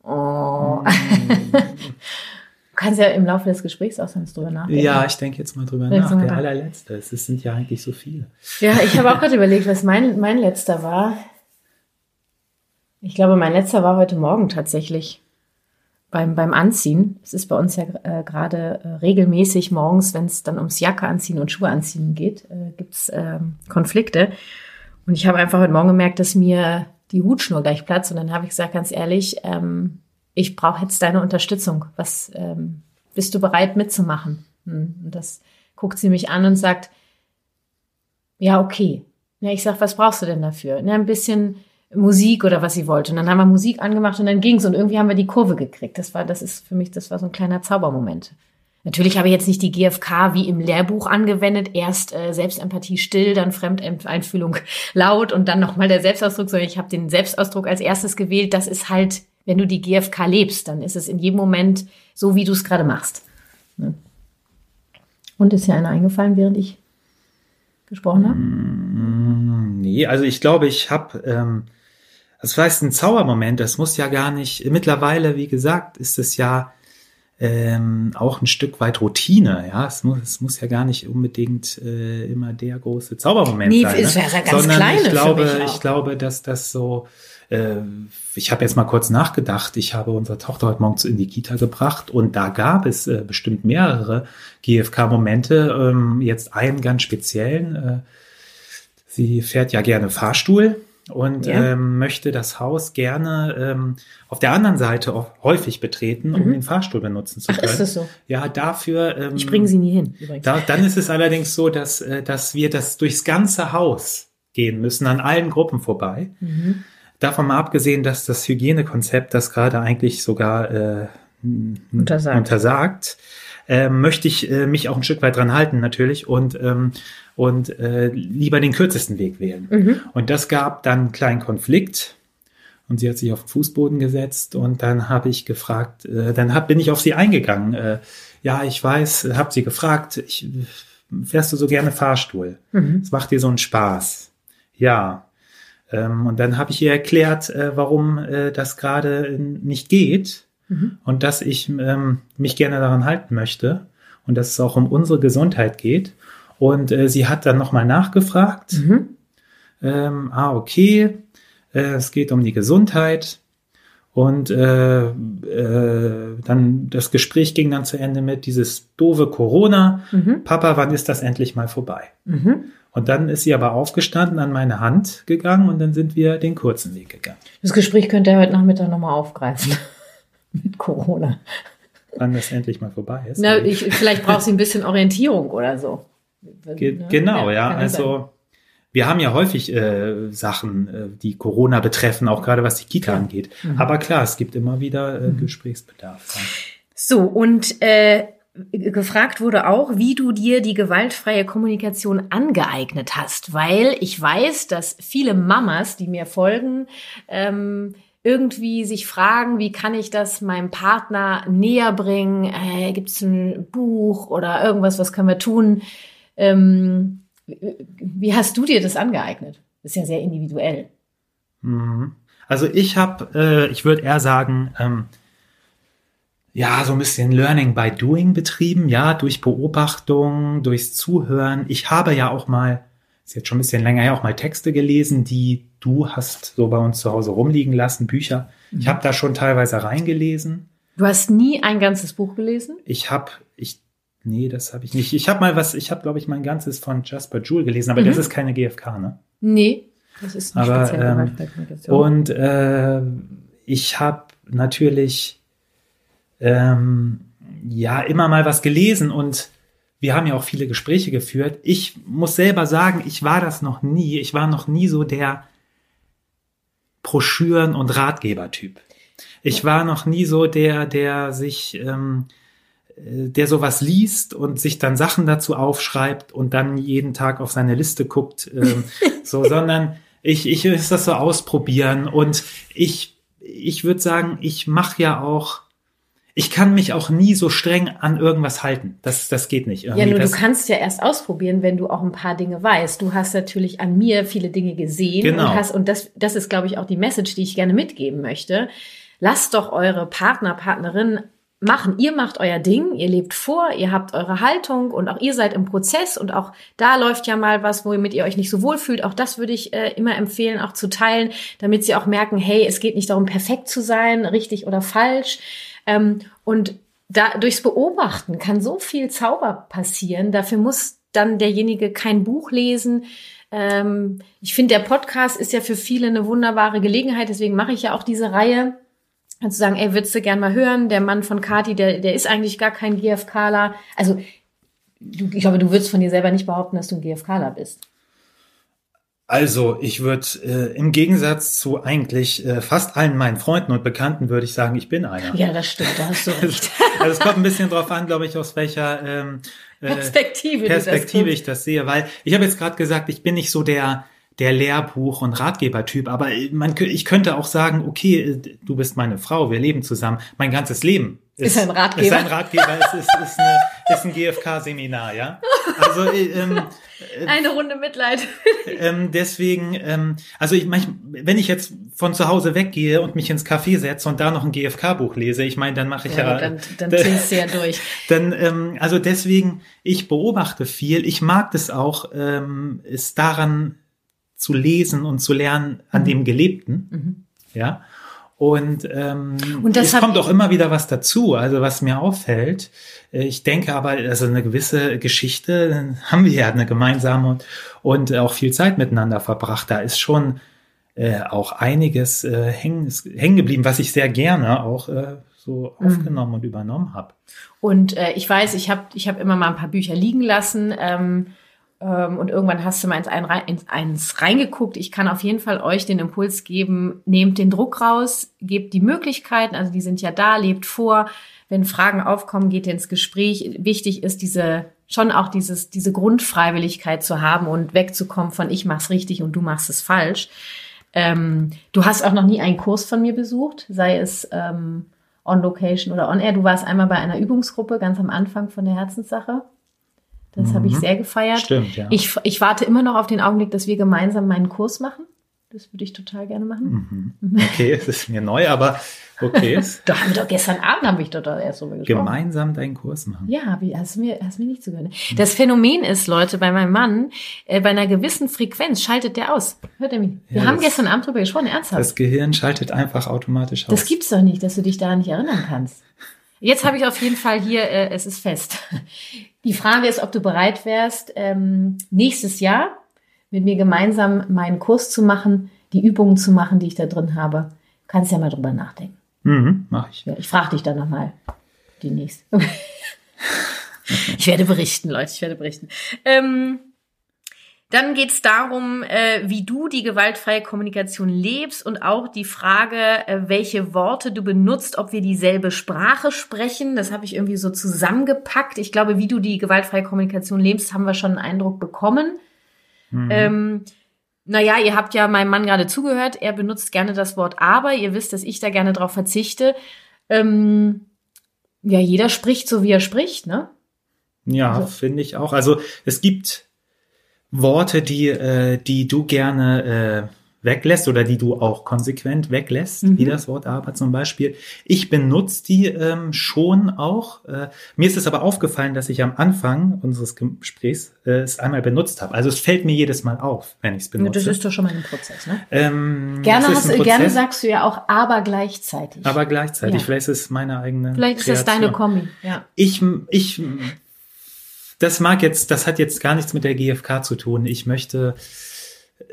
Oh. Mm. du kannst ja im Laufe des Gesprächs auch sonst drüber nachdenken. Ja, ich denke jetzt mal drüber nach. Der allerletzte. Es sind ja eigentlich so viele. Ja, ich habe auch gerade überlegt, was mein, mein letzter war. Ich glaube, mein letzter war heute Morgen tatsächlich beim, beim Anziehen. Es ist bei uns ja äh, gerade äh, regelmäßig morgens, wenn es dann ums Jacke anziehen und Schuhe anziehen geht, äh, gibt es äh, Konflikte. Und ich habe einfach heute Morgen gemerkt, dass mir die Hutschnur gleich platzt. Und dann habe ich gesagt, ganz ehrlich, ähm, ich brauche jetzt deine Unterstützung. Was ähm, bist du bereit mitzumachen? Hm, und das guckt sie mich an und sagt, ja, okay. Ja, ich sag, was brauchst du denn dafür? Ja, ein bisschen Musik oder was sie wollte. Und dann haben wir Musik angemacht und dann ging's und irgendwie haben wir die Kurve gekriegt. Das war, das ist für mich, das war so ein kleiner Zaubermoment. Natürlich habe ich jetzt nicht die GfK wie im Lehrbuch angewendet. Erst äh, Selbstempathie still, dann Fremdeinfühlung laut und dann nochmal der Selbstausdruck, sondern ich habe den Selbstausdruck als erstes gewählt. Das ist halt, wenn du die GfK lebst, dann ist es in jedem Moment so, wie du es gerade machst. Ne? Und ist ja einer eingefallen, während ich gesprochen habe? Mm, nee, also ich glaube, ich habe, ähm, das jetzt ein Zaubermoment, das muss ja gar nicht, mittlerweile, wie gesagt, ist es ja ähm, auch ein Stück weit Routine. Ja, es muss, es muss ja gar nicht unbedingt äh, immer der große Zaubermoment nee, sein. Ne? Ist ja ganz Sondern kleine ich glaube, ich glaube, dass das so. Äh, ich habe jetzt mal kurz nachgedacht. Ich habe unsere Tochter heute Morgen in die Kita gebracht und da gab es äh, bestimmt mehrere GFK-Momente. Ähm, jetzt einen ganz speziellen. Äh, sie fährt ja gerne Fahrstuhl und ja. ähm, möchte das Haus gerne ähm, auf der anderen Seite auch häufig betreten, um mhm. den Fahrstuhl benutzen zu können. Ach, ist das so? Ja, dafür. Ähm, ich bringe sie nie hin. Da, dann ist es allerdings so, dass, äh, dass wir das durchs ganze Haus gehen müssen, an allen Gruppen vorbei. Mhm. Davon mal abgesehen, dass das Hygienekonzept das gerade eigentlich sogar äh, untersagt, untersagt äh, möchte ich äh, mich auch ein Stück weit dran halten natürlich und ähm, und äh, lieber den kürzesten Weg wählen. Mhm. Und das gab dann einen kleinen Konflikt. Und sie hat sich auf den Fußboden gesetzt und dann habe ich gefragt, äh, dann hab, bin ich auf sie eingegangen. Äh, ja, ich weiß, habe sie gefragt, ich, fährst du so gerne Fahrstuhl? Mhm. Das macht dir so einen Spaß. Ja. Ähm, und dann habe ich ihr erklärt, äh, warum äh, das gerade nicht geht mhm. und dass ich ähm, mich gerne daran halten möchte und dass es auch um unsere Gesundheit geht und äh, sie hat dann nochmal nachgefragt. Mhm. Ähm, ah, okay, äh, es geht um die Gesundheit. Und äh, äh, dann das Gespräch ging dann zu Ende mit dieses doofe Corona. Mhm. Papa, wann ist das endlich mal vorbei? Mhm. Und dann ist sie aber aufgestanden, an meine Hand gegangen und dann sind wir den kurzen Weg gegangen. Das Gespräch könnt ihr heute Nachmittag nochmal aufgreifen. Mit Corona. Wann das endlich mal vorbei ist. Na, ich, vielleicht braucht sie ein bisschen Orientierung oder so. Ge ne? Genau, ja. ja also wir haben ja häufig äh, Sachen, äh, die Corona betreffen, auch gerade was die Kita klar. angeht. Mhm. Aber klar, es gibt immer wieder äh, mhm. Gesprächsbedarf. Ja. So, und äh, gefragt wurde auch, wie du dir die gewaltfreie Kommunikation angeeignet hast, weil ich weiß, dass viele Mamas, die mir folgen, ähm, irgendwie sich fragen, wie kann ich das meinem Partner näher bringen? Äh, Gibt es ein Buch oder irgendwas, was können wir tun? Ähm, wie hast du dir das angeeignet? Das ist ja sehr individuell. Mhm. Also ich habe, äh, ich würde eher sagen, ähm, ja, so ein bisschen Learning by Doing betrieben, ja, durch Beobachtung, durchs Zuhören. Ich habe ja auch mal, ist jetzt schon ein bisschen länger her, auch mal Texte gelesen, die du hast so bei uns zu Hause rumliegen lassen, Bücher. Mhm. Ich habe da schon teilweise reingelesen. Du hast nie ein ganzes Buch gelesen? Ich habe, ich Nee, das habe ich nicht. Ich habe mal was, ich habe, glaube ich, mein ganzes von Jasper Jewell gelesen, aber mhm. das ist keine GfK, ne? Nee, das ist nicht aber, ähm, Und äh, ich habe natürlich ähm, ja immer mal was gelesen und wir haben ja auch viele Gespräche geführt. Ich muss selber sagen, ich war das noch nie. Ich war noch nie so der Broschüren- und Ratgeber-Typ. Ich war noch nie so der, der sich ähm, äh, der sowas liest und sich dann Sachen dazu aufschreibt und dann jeden Tag auf seine Liste guckt, ähm, so, sondern ich, ich ist das so ausprobieren und ich, ich würde sagen, ich mache ja auch, ich kann mich auch nie so streng an irgendwas halten. Das, das geht nicht. Irgendwie. Ja, nur das, du kannst ja erst ausprobieren, wenn du auch ein paar Dinge weißt. Du hast natürlich an mir viele Dinge gesehen genau. und hast, und das, das ist, glaube ich, auch die Message, die ich gerne mitgeben möchte. Lasst doch eure Partner, Partnerin machen. Ihr macht euer Ding, ihr lebt vor, ihr habt eure Haltung und auch ihr seid im Prozess und auch da läuft ja mal was, womit ihr euch nicht so wohl fühlt. Auch das würde ich äh, immer empfehlen, auch zu teilen, damit sie auch merken, hey, es geht nicht darum, perfekt zu sein, richtig oder falsch. Ähm, und da durchs Beobachten kann so viel Zauber passieren. Dafür muss dann derjenige kein Buch lesen. Ähm, ich finde, der Podcast ist ja für viele eine wunderbare Gelegenheit, deswegen mache ich ja auch diese Reihe Kannst du sagen, ey, würdest du gern mal hören, der Mann von Kati, der, der ist eigentlich gar kein GFKler. Also, du, ich glaube, du würdest von dir selber nicht behaupten, dass du ein GFKler bist. Also, ich würde äh, im Gegensatz zu eigentlich äh, fast allen meinen Freunden und Bekannten würde ich sagen, ich bin einer. Ja, das stimmt, da hast du recht. also es kommt ein bisschen drauf an, glaube ich, aus welcher ähm, äh, Perspektive, Perspektive das ich das sehe, weil ich habe jetzt gerade gesagt, ich bin nicht so der der Lehrbuch- und Ratgebertyp, aber man, ich könnte auch sagen, okay, du bist meine Frau, wir leben zusammen, mein ganzes Leben ist, ist ein Ratgeber. Ist ein Ratgeber, es ist, ist, eine, ist ein GFK-Seminar, ja. Also ähm, äh, eine Runde Mitleid. Ähm, deswegen, ähm, also ich manch, wenn ich jetzt von zu Hause weggehe und mich ins Café setze und da noch ein GFK-Buch lese, ich meine, dann mache ich ja, ja dann, dann ziehst du ja durch. Dann, ähm, also deswegen, ich beobachte viel. Ich mag das auch, ähm, ist daran zu lesen und zu lernen an mhm. dem Gelebten, mhm. ja. Und, ähm, und es kommt auch immer wieder was dazu, also was mir auffällt. Äh, ich denke aber, also eine gewisse Geschichte haben wir ja eine gemeinsame und, und auch viel Zeit miteinander verbracht. Da ist schon äh, auch einiges äh, hängen, hängen geblieben, was ich sehr gerne auch äh, so mhm. aufgenommen und übernommen habe. Und äh, ich weiß, ich habe ich hab immer mal ein paar Bücher liegen lassen. Ähm, und irgendwann hast du mal ins, ein, ins eins reingeguckt. Ich kann auf jeden Fall euch den Impuls geben, nehmt den Druck raus, gebt die Möglichkeiten, also die sind ja da, lebt vor. Wenn Fragen aufkommen, geht ins Gespräch. Wichtig ist diese schon auch dieses diese Grundfreiwilligkeit zu haben und wegzukommen von ich mach's richtig und du machst es falsch. Ähm, du hast auch noch nie einen Kurs von mir besucht, sei es ähm, on Location oder on Air. Du warst einmal bei einer Übungsgruppe ganz am Anfang von der Herzenssache. Das mhm. habe ich mhm. sehr gefeiert. Stimmt, ja. Ich, ich warte immer noch auf den Augenblick, dass wir gemeinsam meinen Kurs machen. Das würde ich total gerne machen. Mhm. mhm. Okay, es ist mir neu, aber okay. da haben wir doch gestern Abend habe ich doch da erst drüber gesprochen. Gemeinsam deinen Kurs machen. Ja, wie, hast du mir, hast mir nicht zugehört. Mhm. Das Phänomen ist, Leute, bei meinem Mann, äh, bei einer gewissen Frequenz schaltet der aus. Hört er mich? Wir ja, haben gestern Abend drüber gesprochen, ernsthaft. Das Gehirn schaltet einfach automatisch aus. Das gibt's doch nicht, dass du dich daran nicht erinnern kannst. Jetzt habe ich auf jeden Fall hier, äh, es ist fest. Die Frage ist, ob du bereit wärst, ähm, nächstes Jahr mit mir gemeinsam meinen Kurs zu machen, die Übungen zu machen, die ich da drin habe. Du kannst ja mal drüber nachdenken. Mhm, mach ich. Ja, ich frage dich dann nochmal demnächst. ich werde berichten, Leute, ich werde berichten. Ähm, dann geht es darum, äh, wie du die gewaltfreie Kommunikation lebst und auch die Frage, äh, welche Worte du benutzt, ob wir dieselbe Sprache sprechen. Das habe ich irgendwie so zusammengepackt. Ich glaube, wie du die gewaltfreie Kommunikation lebst, haben wir schon einen Eindruck bekommen. Mhm. Ähm, naja, ihr habt ja meinem Mann gerade zugehört. Er benutzt gerne das Wort aber. Ihr wisst, dass ich da gerne drauf verzichte. Ähm, ja, jeder spricht so, wie er spricht, ne? Ja, also. finde ich auch. Also es gibt Worte, die, äh, die du gerne äh, weglässt oder die du auch konsequent weglässt, mhm. wie das Wort aber zum Beispiel. Ich benutze die ähm, schon auch. Äh, mir ist es aber aufgefallen, dass ich am Anfang unseres Gesprächs äh, es einmal benutzt habe. Also es fällt mir jedes Mal auf, wenn ich es benutze. Das ist doch schon mal ein Prozess, ne? Ähm, gerne, hast, Prozess, gerne sagst du ja auch aber gleichzeitig. Aber gleichzeitig. Ja. Vielleicht ist es meine eigene. Vielleicht ist Kreation. das deine Kombi, ja. Ich, ich das mag jetzt, das hat jetzt gar nichts mit der GfK zu tun. Ich möchte, äh,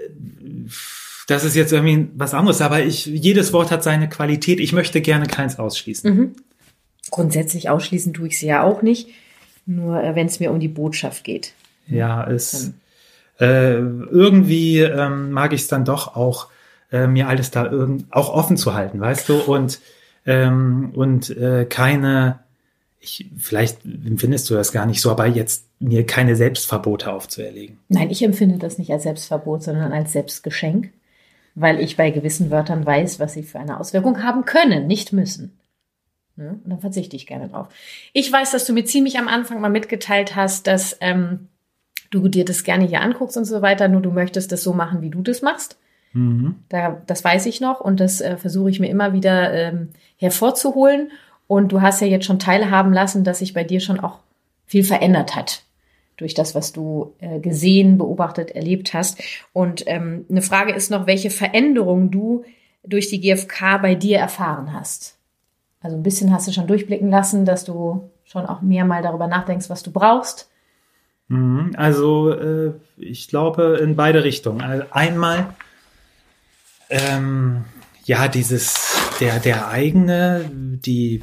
das ist jetzt irgendwie was anderes, aber ich, jedes Wort hat seine Qualität. Ich möchte gerne keins ausschließen. Mhm. Grundsätzlich ausschließen tue ich sie ja auch nicht, nur äh, wenn es mir um die Botschaft geht. Ja, es, äh, irgendwie ähm, mag ich es dann doch auch, äh, mir alles da irgend, auch offen zu halten, weißt du, und, ähm, und äh, keine, ich, vielleicht empfindest du das gar nicht so, aber jetzt mir keine Selbstverbote aufzuerlegen. Nein, ich empfinde das nicht als Selbstverbot, sondern als Selbstgeschenk, weil ich bei gewissen Wörtern weiß, was sie für eine Auswirkung haben können, nicht müssen. Und dann verzichte ich gerne drauf. Ich weiß, dass du mir ziemlich am Anfang mal mitgeteilt hast, dass ähm, du dir das gerne hier anguckst und so weiter, nur du möchtest das so machen, wie du das machst. Mhm. Da, das weiß ich noch und das äh, versuche ich mir immer wieder ähm, hervorzuholen. Und du hast ja jetzt schon teilhaben lassen, dass sich bei dir schon auch viel verändert hat durch das, was du äh, gesehen, beobachtet, erlebt hast. Und ähm, eine Frage ist noch, welche Veränderungen du durch die GfK bei dir erfahren hast. Also ein bisschen hast du schon durchblicken lassen, dass du schon auch mehr mal darüber nachdenkst, was du brauchst. Mhm. Also äh, ich glaube in beide Richtungen. Also einmal ähm, ja dieses der, der eigene, die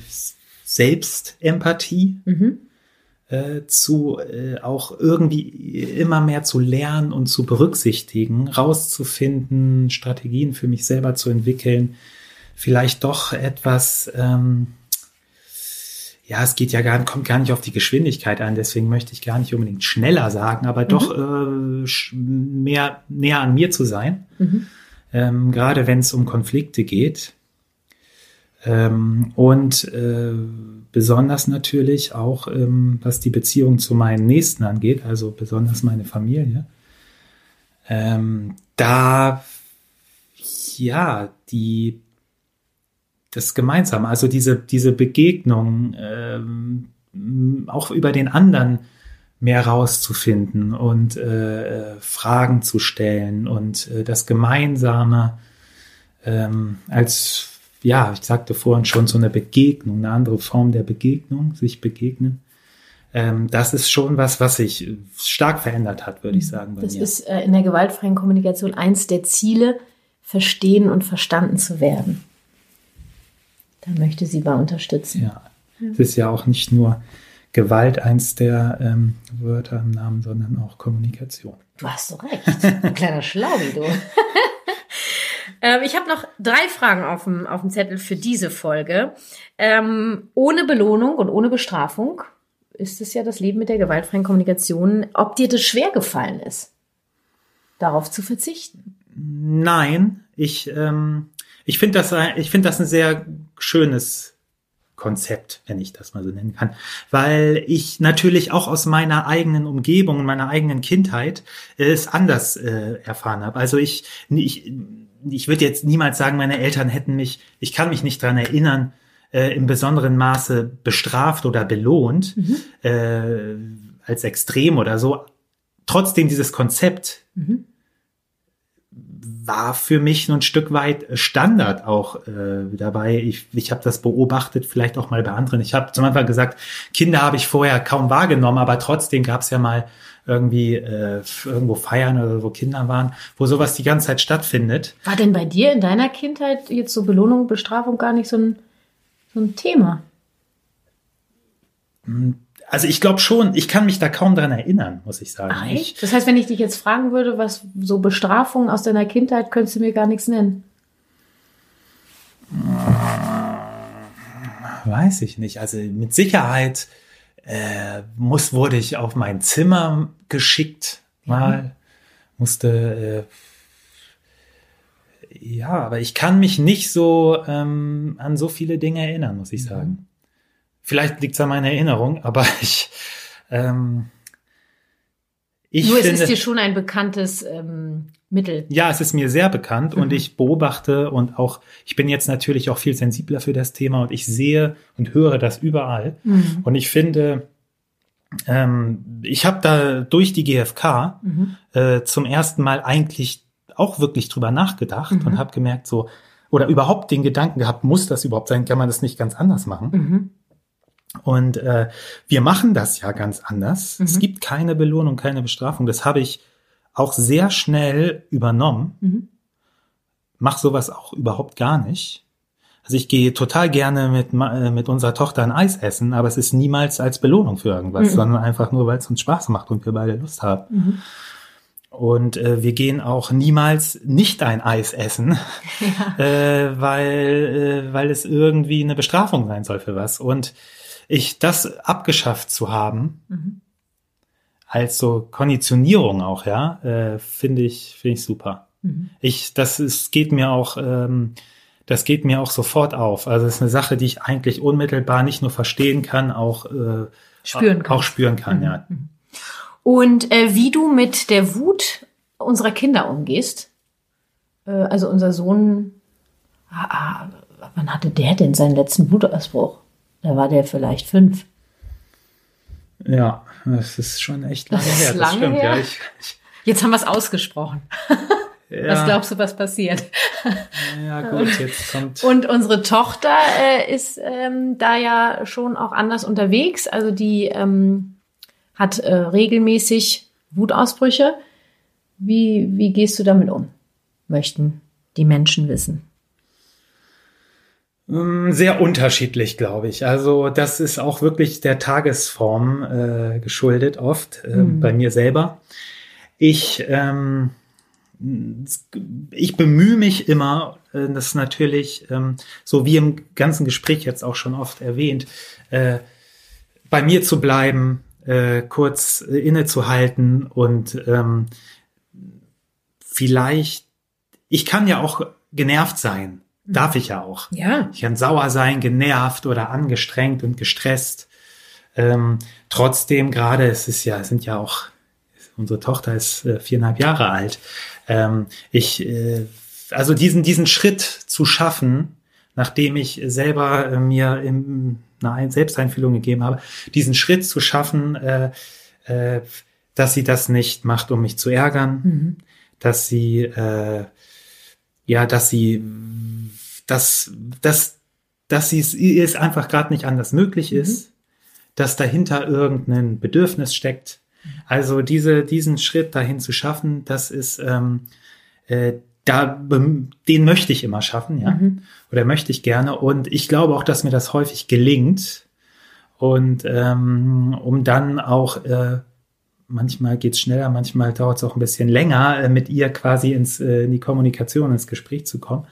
Selbstempathie mhm. äh, zu äh, auch irgendwie immer mehr zu lernen und zu berücksichtigen, rauszufinden, Strategien für mich selber zu entwickeln, vielleicht doch etwas, ähm, ja, es geht ja gar, kommt gar nicht auf die Geschwindigkeit an, deswegen möchte ich gar nicht unbedingt schneller sagen, aber mhm. doch äh, mehr näher an mir zu sein. Mhm. Ähm, gerade wenn es um Konflikte geht. Ähm, und äh, besonders natürlich auch, ähm, was die Beziehung zu meinen Nächsten angeht, also besonders meine Familie. Ähm, da, ja, die, das Gemeinsame, also diese, diese Begegnung, ähm, auch über den anderen mehr rauszufinden und äh, Fragen zu stellen und äh, das Gemeinsame ähm, als ja, ich sagte vorhin schon, so eine Begegnung, eine andere Form der Begegnung, sich begegnen. Ähm, das ist schon was, was sich stark verändert hat, würde ich mhm. sagen. das mir. ist äh, in der gewaltfreien Kommunikation eins der Ziele, verstehen und verstanden zu werden. Da möchte sie bei unterstützen. Ja, es ist ja auch nicht nur Gewalt eins der ähm, Wörter im Namen, sondern auch Kommunikation. Du hast so recht. Ein kleiner Schlaubi, du. Ähm, ich habe noch drei Fragen auf dem, auf dem Zettel für diese Folge. Ähm, ohne Belohnung und ohne Bestrafung ist es ja das Leben mit der gewaltfreien Kommunikation. Ob dir das schwer gefallen ist, darauf zu verzichten? Nein, ich, ähm, ich finde das, ich das ein sehr schönes Konzept, wenn ich das mal so nennen kann, weil ich natürlich auch aus meiner eigenen Umgebung meiner eigenen Kindheit es anders äh, erfahren habe. Also ich, ich ich würde jetzt niemals sagen, meine Eltern hätten mich, ich kann mich nicht dran erinnern, äh, im besonderen Maße bestraft oder belohnt, mhm. äh, als extrem oder so. Trotzdem dieses Konzept mhm. war für mich ein Stück weit Standard auch äh, dabei. Ich, ich habe das beobachtet, vielleicht auch mal bei anderen. Ich habe zum Anfang gesagt, Kinder habe ich vorher kaum wahrgenommen, aber trotzdem gab es ja mal irgendwie äh, irgendwo feiern oder wo Kinder waren, wo sowas die ganze Zeit stattfindet. War denn bei dir in deiner Kindheit jetzt so Belohnung, Bestrafung gar nicht so ein, so ein Thema? Hm, also ich glaube schon, ich kann mich da kaum dran erinnern, muss ich sagen. Ach, echt? Das heißt, wenn ich dich jetzt fragen würde, was so Bestrafungen aus deiner Kindheit, könntest du mir gar nichts nennen. Weiß ich nicht. Also mit Sicherheit äh, muss, wurde ich auf mein Zimmer geschickt mal, ja. musste, äh, ja, aber ich kann mich nicht so ähm, an so viele Dinge erinnern, muss ich mhm. sagen. Vielleicht liegt es an meiner Erinnerung, aber ich, ähm, ich Nur finde, es ist dir schon ein bekanntes ähm, Mittel. Ja, es ist mir sehr bekannt mhm. und ich beobachte und auch, ich bin jetzt natürlich auch viel sensibler für das Thema und ich sehe und höre das überall. Mhm. Und ich finde, ähm, ich habe da durch die GfK mhm. äh, zum ersten Mal eigentlich auch wirklich drüber nachgedacht und mhm. habe gemerkt, so, oder überhaupt den Gedanken gehabt, muss das überhaupt sein? Kann man das nicht ganz anders machen? Und äh, wir machen das ja ganz anders. Mhm. Es gibt keine Belohnung, keine Bestrafung. Das habe ich auch sehr schnell übernommen. Mhm. Mach sowas auch überhaupt gar nicht. Also ich gehe total gerne mit, äh, mit unserer Tochter ein Eis essen, aber es ist niemals als Belohnung für irgendwas, mhm. sondern einfach nur, weil es uns Spaß macht und wir beide Lust haben. Mhm. Und äh, wir gehen auch niemals nicht ein Eis essen, ja. äh, weil, äh, weil es irgendwie eine Bestrafung sein soll für was. Und ich das abgeschafft zu haben, mhm. als so Konditionierung auch, ja, äh, finde ich, finde ich super. Mhm. Ich, das ist, geht mir auch, ähm, das geht mir auch sofort auf. Also es ist eine Sache, die ich eigentlich unmittelbar nicht nur verstehen kann, auch äh, spüren kann. Auch spüren kann, mhm. ja. Mhm. Und äh, wie du mit der Wut unserer Kinder umgehst, äh, also unser Sohn, ah, ah, wann hatte der denn seinen letzten Wutausbruch? Da war der vielleicht fünf. Ja, das ist schon echt lange das her. Lange stimmt, her? Ja, ich, ich Jetzt haben wir es ausgesprochen. Ja. Was glaubst du, was passiert? Ja, gut, jetzt kommt. Und unsere Tochter äh, ist ähm, da ja schon auch anders unterwegs. Also die ähm, hat äh, regelmäßig Wutausbrüche. Wie, wie gehst du damit um? Möchten die Menschen wissen. Mm, sehr unterschiedlich, glaube ich. Also das ist auch wirklich der Tagesform äh, geschuldet oft, äh, mhm. bei mir selber. Ich, ähm, ich bemühe mich immer, äh, das natürlich, ähm, so wie im ganzen Gespräch jetzt auch schon oft erwähnt, äh, bei mir zu bleiben, äh, kurz innezuhalten und ähm, vielleicht, ich kann ja auch genervt sein Darf ich ja auch. Ja. Ich kann sauer sein, genervt oder angestrengt und gestresst. Ähm, trotzdem gerade, es ist ja, es sind ja auch, unsere Tochter ist äh, viereinhalb Jahre alt. Ähm, ich, äh, also diesen, diesen Schritt zu schaffen, nachdem ich selber äh, mir im, eine Selbsteinfühlung gegeben habe, diesen Schritt zu schaffen, äh, äh, dass sie das nicht macht, um mich zu ärgern, mhm. dass sie, äh, ja, dass sie dass, dass, dass es, es einfach gerade nicht anders möglich mhm. ist, dass dahinter irgendein Bedürfnis steckt. Also diese, diesen Schritt dahin zu schaffen, das ist, ähm, äh, da, den möchte ich immer schaffen, ja, mhm. oder möchte ich gerne. Und ich glaube auch, dass mir das häufig gelingt. Und ähm, um dann auch äh, manchmal geht's schneller, manchmal dauert es auch ein bisschen länger, äh, mit ihr quasi ins, äh, in die Kommunikation, ins Gespräch zu kommen.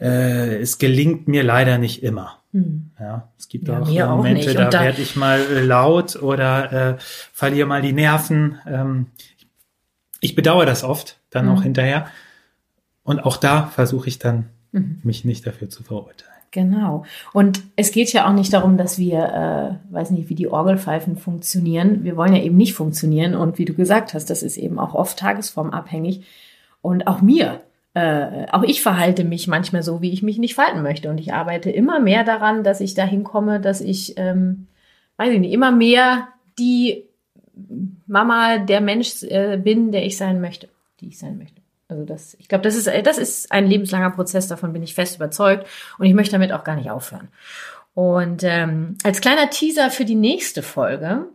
Äh, es gelingt mir leider nicht immer. Hm. Ja, es gibt ja, auch Momente, auch da, da werde ich mal äh, laut oder äh, verliere mal die Nerven. Ähm, ich bedauere das oft dann hm. auch hinterher. Und auch da versuche ich dann, hm. mich nicht dafür zu verurteilen. Genau. Und es geht ja auch nicht darum, dass wir, äh, weiß nicht, wie die Orgelpfeifen funktionieren. Wir wollen ja eben nicht funktionieren. Und wie du gesagt hast, das ist eben auch oft tagesformabhängig. Und auch mir äh, auch ich verhalte mich manchmal so, wie ich mich nicht verhalten möchte. Und ich arbeite immer mehr daran, dass ich dahin komme, dass ich, ähm, weiß ich nicht, immer mehr die Mama, der Mensch äh, bin, der ich sein möchte, die ich sein möchte. Also das, ich glaube, das ist, das ist ein lebenslanger Prozess, davon bin ich fest überzeugt und ich möchte damit auch gar nicht aufhören. Und ähm, als kleiner Teaser für die nächste Folge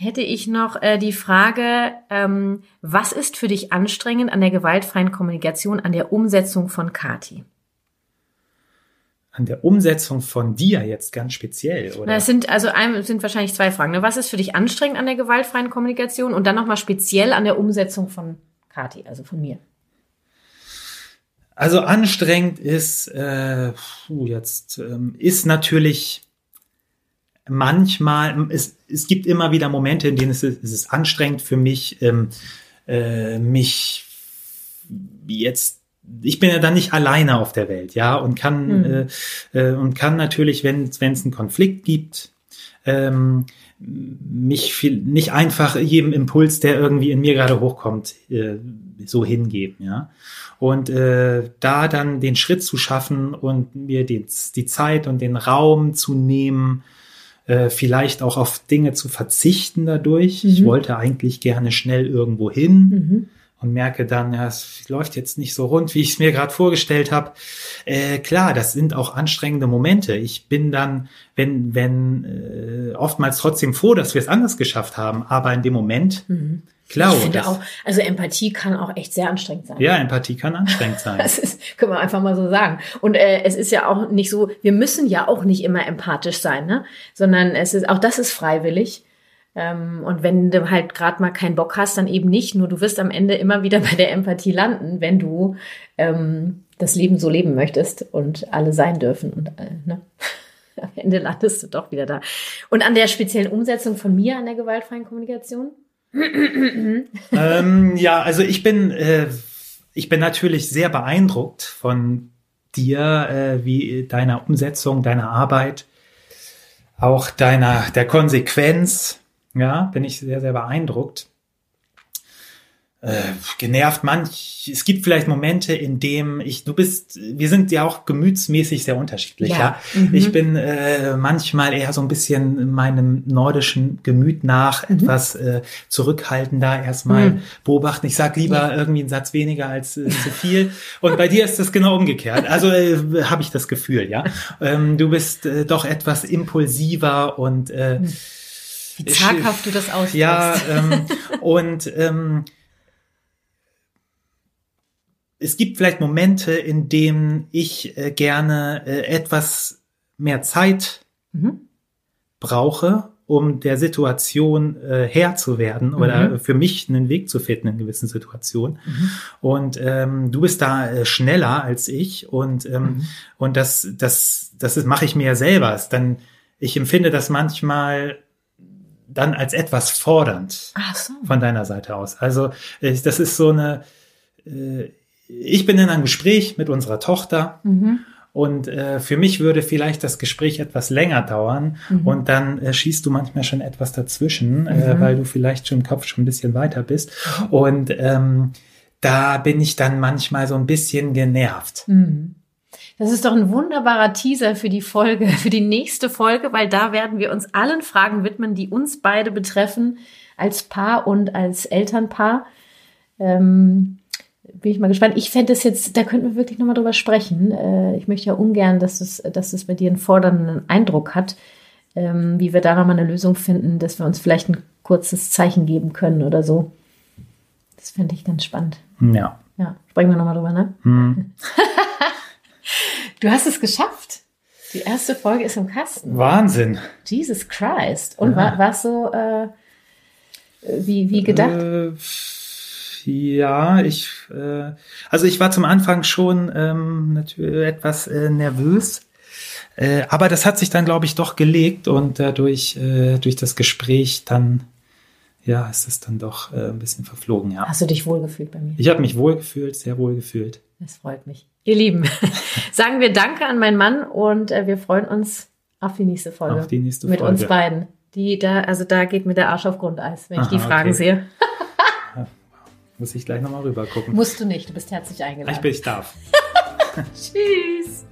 hätte ich noch äh, die Frage, ähm, was ist für dich anstrengend an der gewaltfreien Kommunikation, an der Umsetzung von Kati? An der Umsetzung von dir jetzt ganz speziell, oder? Na, es sind also es sind wahrscheinlich zwei Fragen. Ne? Was ist für dich anstrengend an der gewaltfreien Kommunikation und dann nochmal speziell an der Umsetzung von Kati, also von mir? Also anstrengend ist äh, jetzt ähm, ist natürlich manchmal, es, es gibt immer wieder Momente, in denen es, ist, es ist anstrengend für mich, ähm, äh, mich jetzt ich bin ja dann nicht alleine auf der Welt, ja, und kann mhm. äh, äh, und kann natürlich, wenn es einen Konflikt gibt, ähm, mich viel, nicht einfach jedem Impuls, der irgendwie in mir gerade hochkommt, äh, so hingeben, ja. Und äh, da dann den Schritt zu schaffen und mir die, die Zeit und den Raum zu nehmen, äh, vielleicht auch auf Dinge zu verzichten dadurch. Mhm. Ich wollte eigentlich gerne schnell irgendwo hin mhm. Und merke dann, ja, es läuft jetzt nicht so rund, wie ich es mir gerade vorgestellt habe. Äh, klar, das sind auch anstrengende Momente. Ich bin dann, wenn, wenn äh, oftmals trotzdem froh, dass wir es anders geschafft haben, aber in dem Moment mhm Klar. Ich finde auch, also Empathie kann auch echt sehr anstrengend sein. Ja, Empathie kann anstrengend sein. das ist, können wir einfach mal so sagen. Und äh, es ist ja auch nicht so, wir müssen ja auch nicht immer empathisch sein, ne? Sondern es ist, auch das ist freiwillig. Ähm, und wenn du halt gerade mal keinen Bock hast, dann eben nicht. Nur du wirst am Ende immer wieder bei der Empathie landen, wenn du ähm, das Leben so leben möchtest und alle sein dürfen. Und äh, ne? am Ende landest du doch wieder da. Und an der speziellen Umsetzung von mir an der gewaltfreien Kommunikation? ähm, ja, also ich bin, äh, ich bin natürlich sehr beeindruckt von dir, äh, wie deiner Umsetzung, deiner Arbeit, auch deiner, der Konsequenz, ja, bin ich sehr, sehr beeindruckt äh, genervt. Manch, es gibt vielleicht Momente, in dem ich, du bist, wir sind ja auch gemütsmäßig sehr unterschiedlich. Ja. ja? Mhm. Ich bin äh, manchmal eher so ein bisschen meinem nordischen Gemüt nach mhm. etwas äh, zurückhaltender, erstmal mhm. beobachten. Ich sag lieber ja. irgendwie einen Satz weniger als äh, zu viel. Und bei dir ist das genau umgekehrt. Also äh, habe ich das Gefühl, ja. Ähm, du bist äh, doch etwas impulsiver und äh, mhm. Wie zaghaft du das aussprichst. Ja, ähm, und ähm, es gibt vielleicht Momente, in denen ich äh, gerne äh, etwas mehr Zeit mhm. brauche, um der Situation äh, Herr zu werden oder mhm. für mich einen Weg zu finden in gewissen Situationen. Mhm. Und ähm, du bist da äh, schneller als ich und ähm, mhm. und das das das mache ich mir ja selber. Dann ich empfinde das manchmal dann als etwas fordernd so. von deiner Seite aus. Also äh, das ist so eine äh, ich bin in einem Gespräch mit unserer Tochter mhm. und äh, für mich würde vielleicht das Gespräch etwas länger dauern mhm. und dann äh, schießt du manchmal schon etwas dazwischen, äh, mhm. weil du vielleicht schon im Kopf schon ein bisschen weiter bist. Und ähm, da bin ich dann manchmal so ein bisschen genervt. Mhm. Das ist doch ein wunderbarer Teaser für die Folge, für die nächste Folge, weil da werden wir uns allen Fragen widmen, die uns beide betreffen, als Paar und als Elternpaar. Ähm, bin ich mal gespannt. Ich fände es jetzt, da könnten wir wirklich nochmal drüber sprechen. Äh, ich möchte ja ungern, dass es, dass es bei dir einen fordernden Eindruck hat, ähm, wie wir da nochmal eine Lösung finden, dass wir uns vielleicht ein kurzes Zeichen geben können oder so. Das fände ich ganz spannend. Ja. Ja, sprechen wir nochmal drüber, ne? Hm. du hast es geschafft. Die erste Folge ist im Kasten. Wahnsinn. Jesus Christ. Und ja. war es so äh, wie, wie gedacht? Äh, ja, ich, äh, also ich war zum Anfang schon ähm, natürlich etwas äh, nervös. Äh, aber das hat sich dann, glaube ich, doch gelegt und dadurch, äh, durch das Gespräch dann, ja, ist es dann doch äh, ein bisschen verflogen, ja. Hast du dich wohlgefühlt bei mir? Ich habe mich wohlgefühlt, sehr wohlgefühlt. Das freut mich. Ihr Lieben, sagen wir Danke an meinen Mann und äh, wir freuen uns auf die nächste Folge. Auf die nächste Folge. Mit uns beiden. Die da, also da geht mir der Arsch auf Grundeis, wenn Aha, ich die Fragen okay. sehe. Muss ich gleich nochmal rüber gucken. Musst du nicht, du bist herzlich eingeladen. Ich bin, ich darf. Tschüss.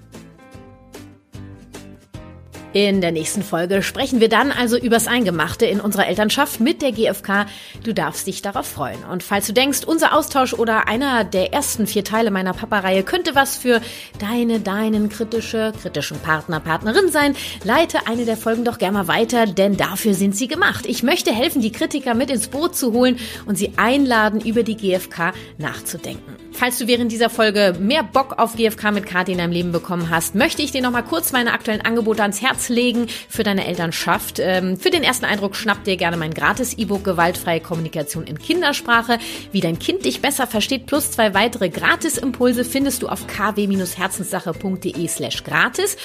In der nächsten Folge sprechen wir dann also übers Eingemachte in unserer Elternschaft mit der GfK. Du darfst dich darauf freuen. Und falls du denkst, unser Austausch oder einer der ersten vier Teile meiner Papa-Reihe könnte was für deine, deinen kritische, kritischen Partner, Partnerin sein, leite eine der Folgen doch gerne mal weiter, denn dafür sind sie gemacht. Ich möchte helfen, die Kritiker mit ins Boot zu holen und sie einladen, über die GfK nachzudenken. Falls du während dieser Folge mehr Bock auf GFK mit Kati in deinem Leben bekommen hast, möchte ich dir nochmal kurz meine aktuellen Angebote ans Herz legen für deine Elternschaft. Ähm, für den ersten Eindruck schnapp dir gerne mein gratis E-Book Gewaltfreie Kommunikation in Kindersprache, wie dein Kind dich besser versteht, plus zwei weitere Gratisimpulse findest du auf kw-herzenssache.de slash gratis.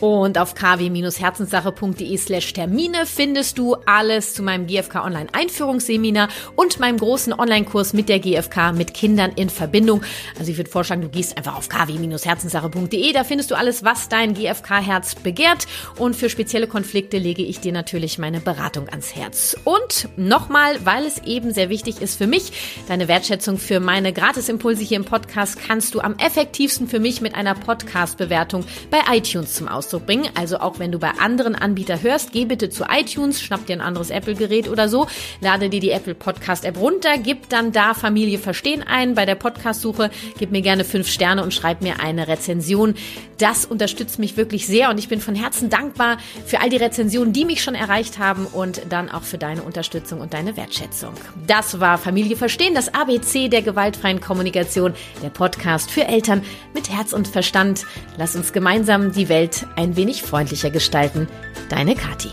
Und auf kw-herzenssache.de slash Termine findest du alles zu meinem GFK Online Einführungsseminar und meinem großen Online-Kurs mit der GFK mit Kindern in Verbindung. Also ich würde vorschlagen, du gehst einfach auf kw-herzenssache.de, da findest du alles, was dein GFK-Herz begehrt. Und für spezielle Konflikte lege ich dir natürlich meine Beratung ans Herz. Und nochmal, weil es eben sehr wichtig ist für mich, deine Wertschätzung für meine Gratisimpulse hier im Podcast kannst du am effektivsten für mich mit einer Podcast-Bewertung bei iTunes zum Ausdruck Ausdruck bringen. Also auch wenn du bei anderen Anbietern hörst, geh bitte zu iTunes, schnapp dir ein anderes Apple-Gerät oder so, lade dir die Apple Podcast-App runter, gib dann da Familie verstehen ein bei der Podcast-Suche, gib mir gerne fünf Sterne und schreib mir eine Rezension. Das unterstützt mich wirklich sehr und ich bin von Herzen dankbar für all die Rezensionen, die mich schon erreicht haben und dann auch für deine Unterstützung und deine Wertschätzung. Das war Familie verstehen, das ABC der gewaltfreien Kommunikation, der Podcast für Eltern mit Herz und Verstand. Lass uns gemeinsam die Welt ein wenig freundlicher gestalten. Deine Kathi.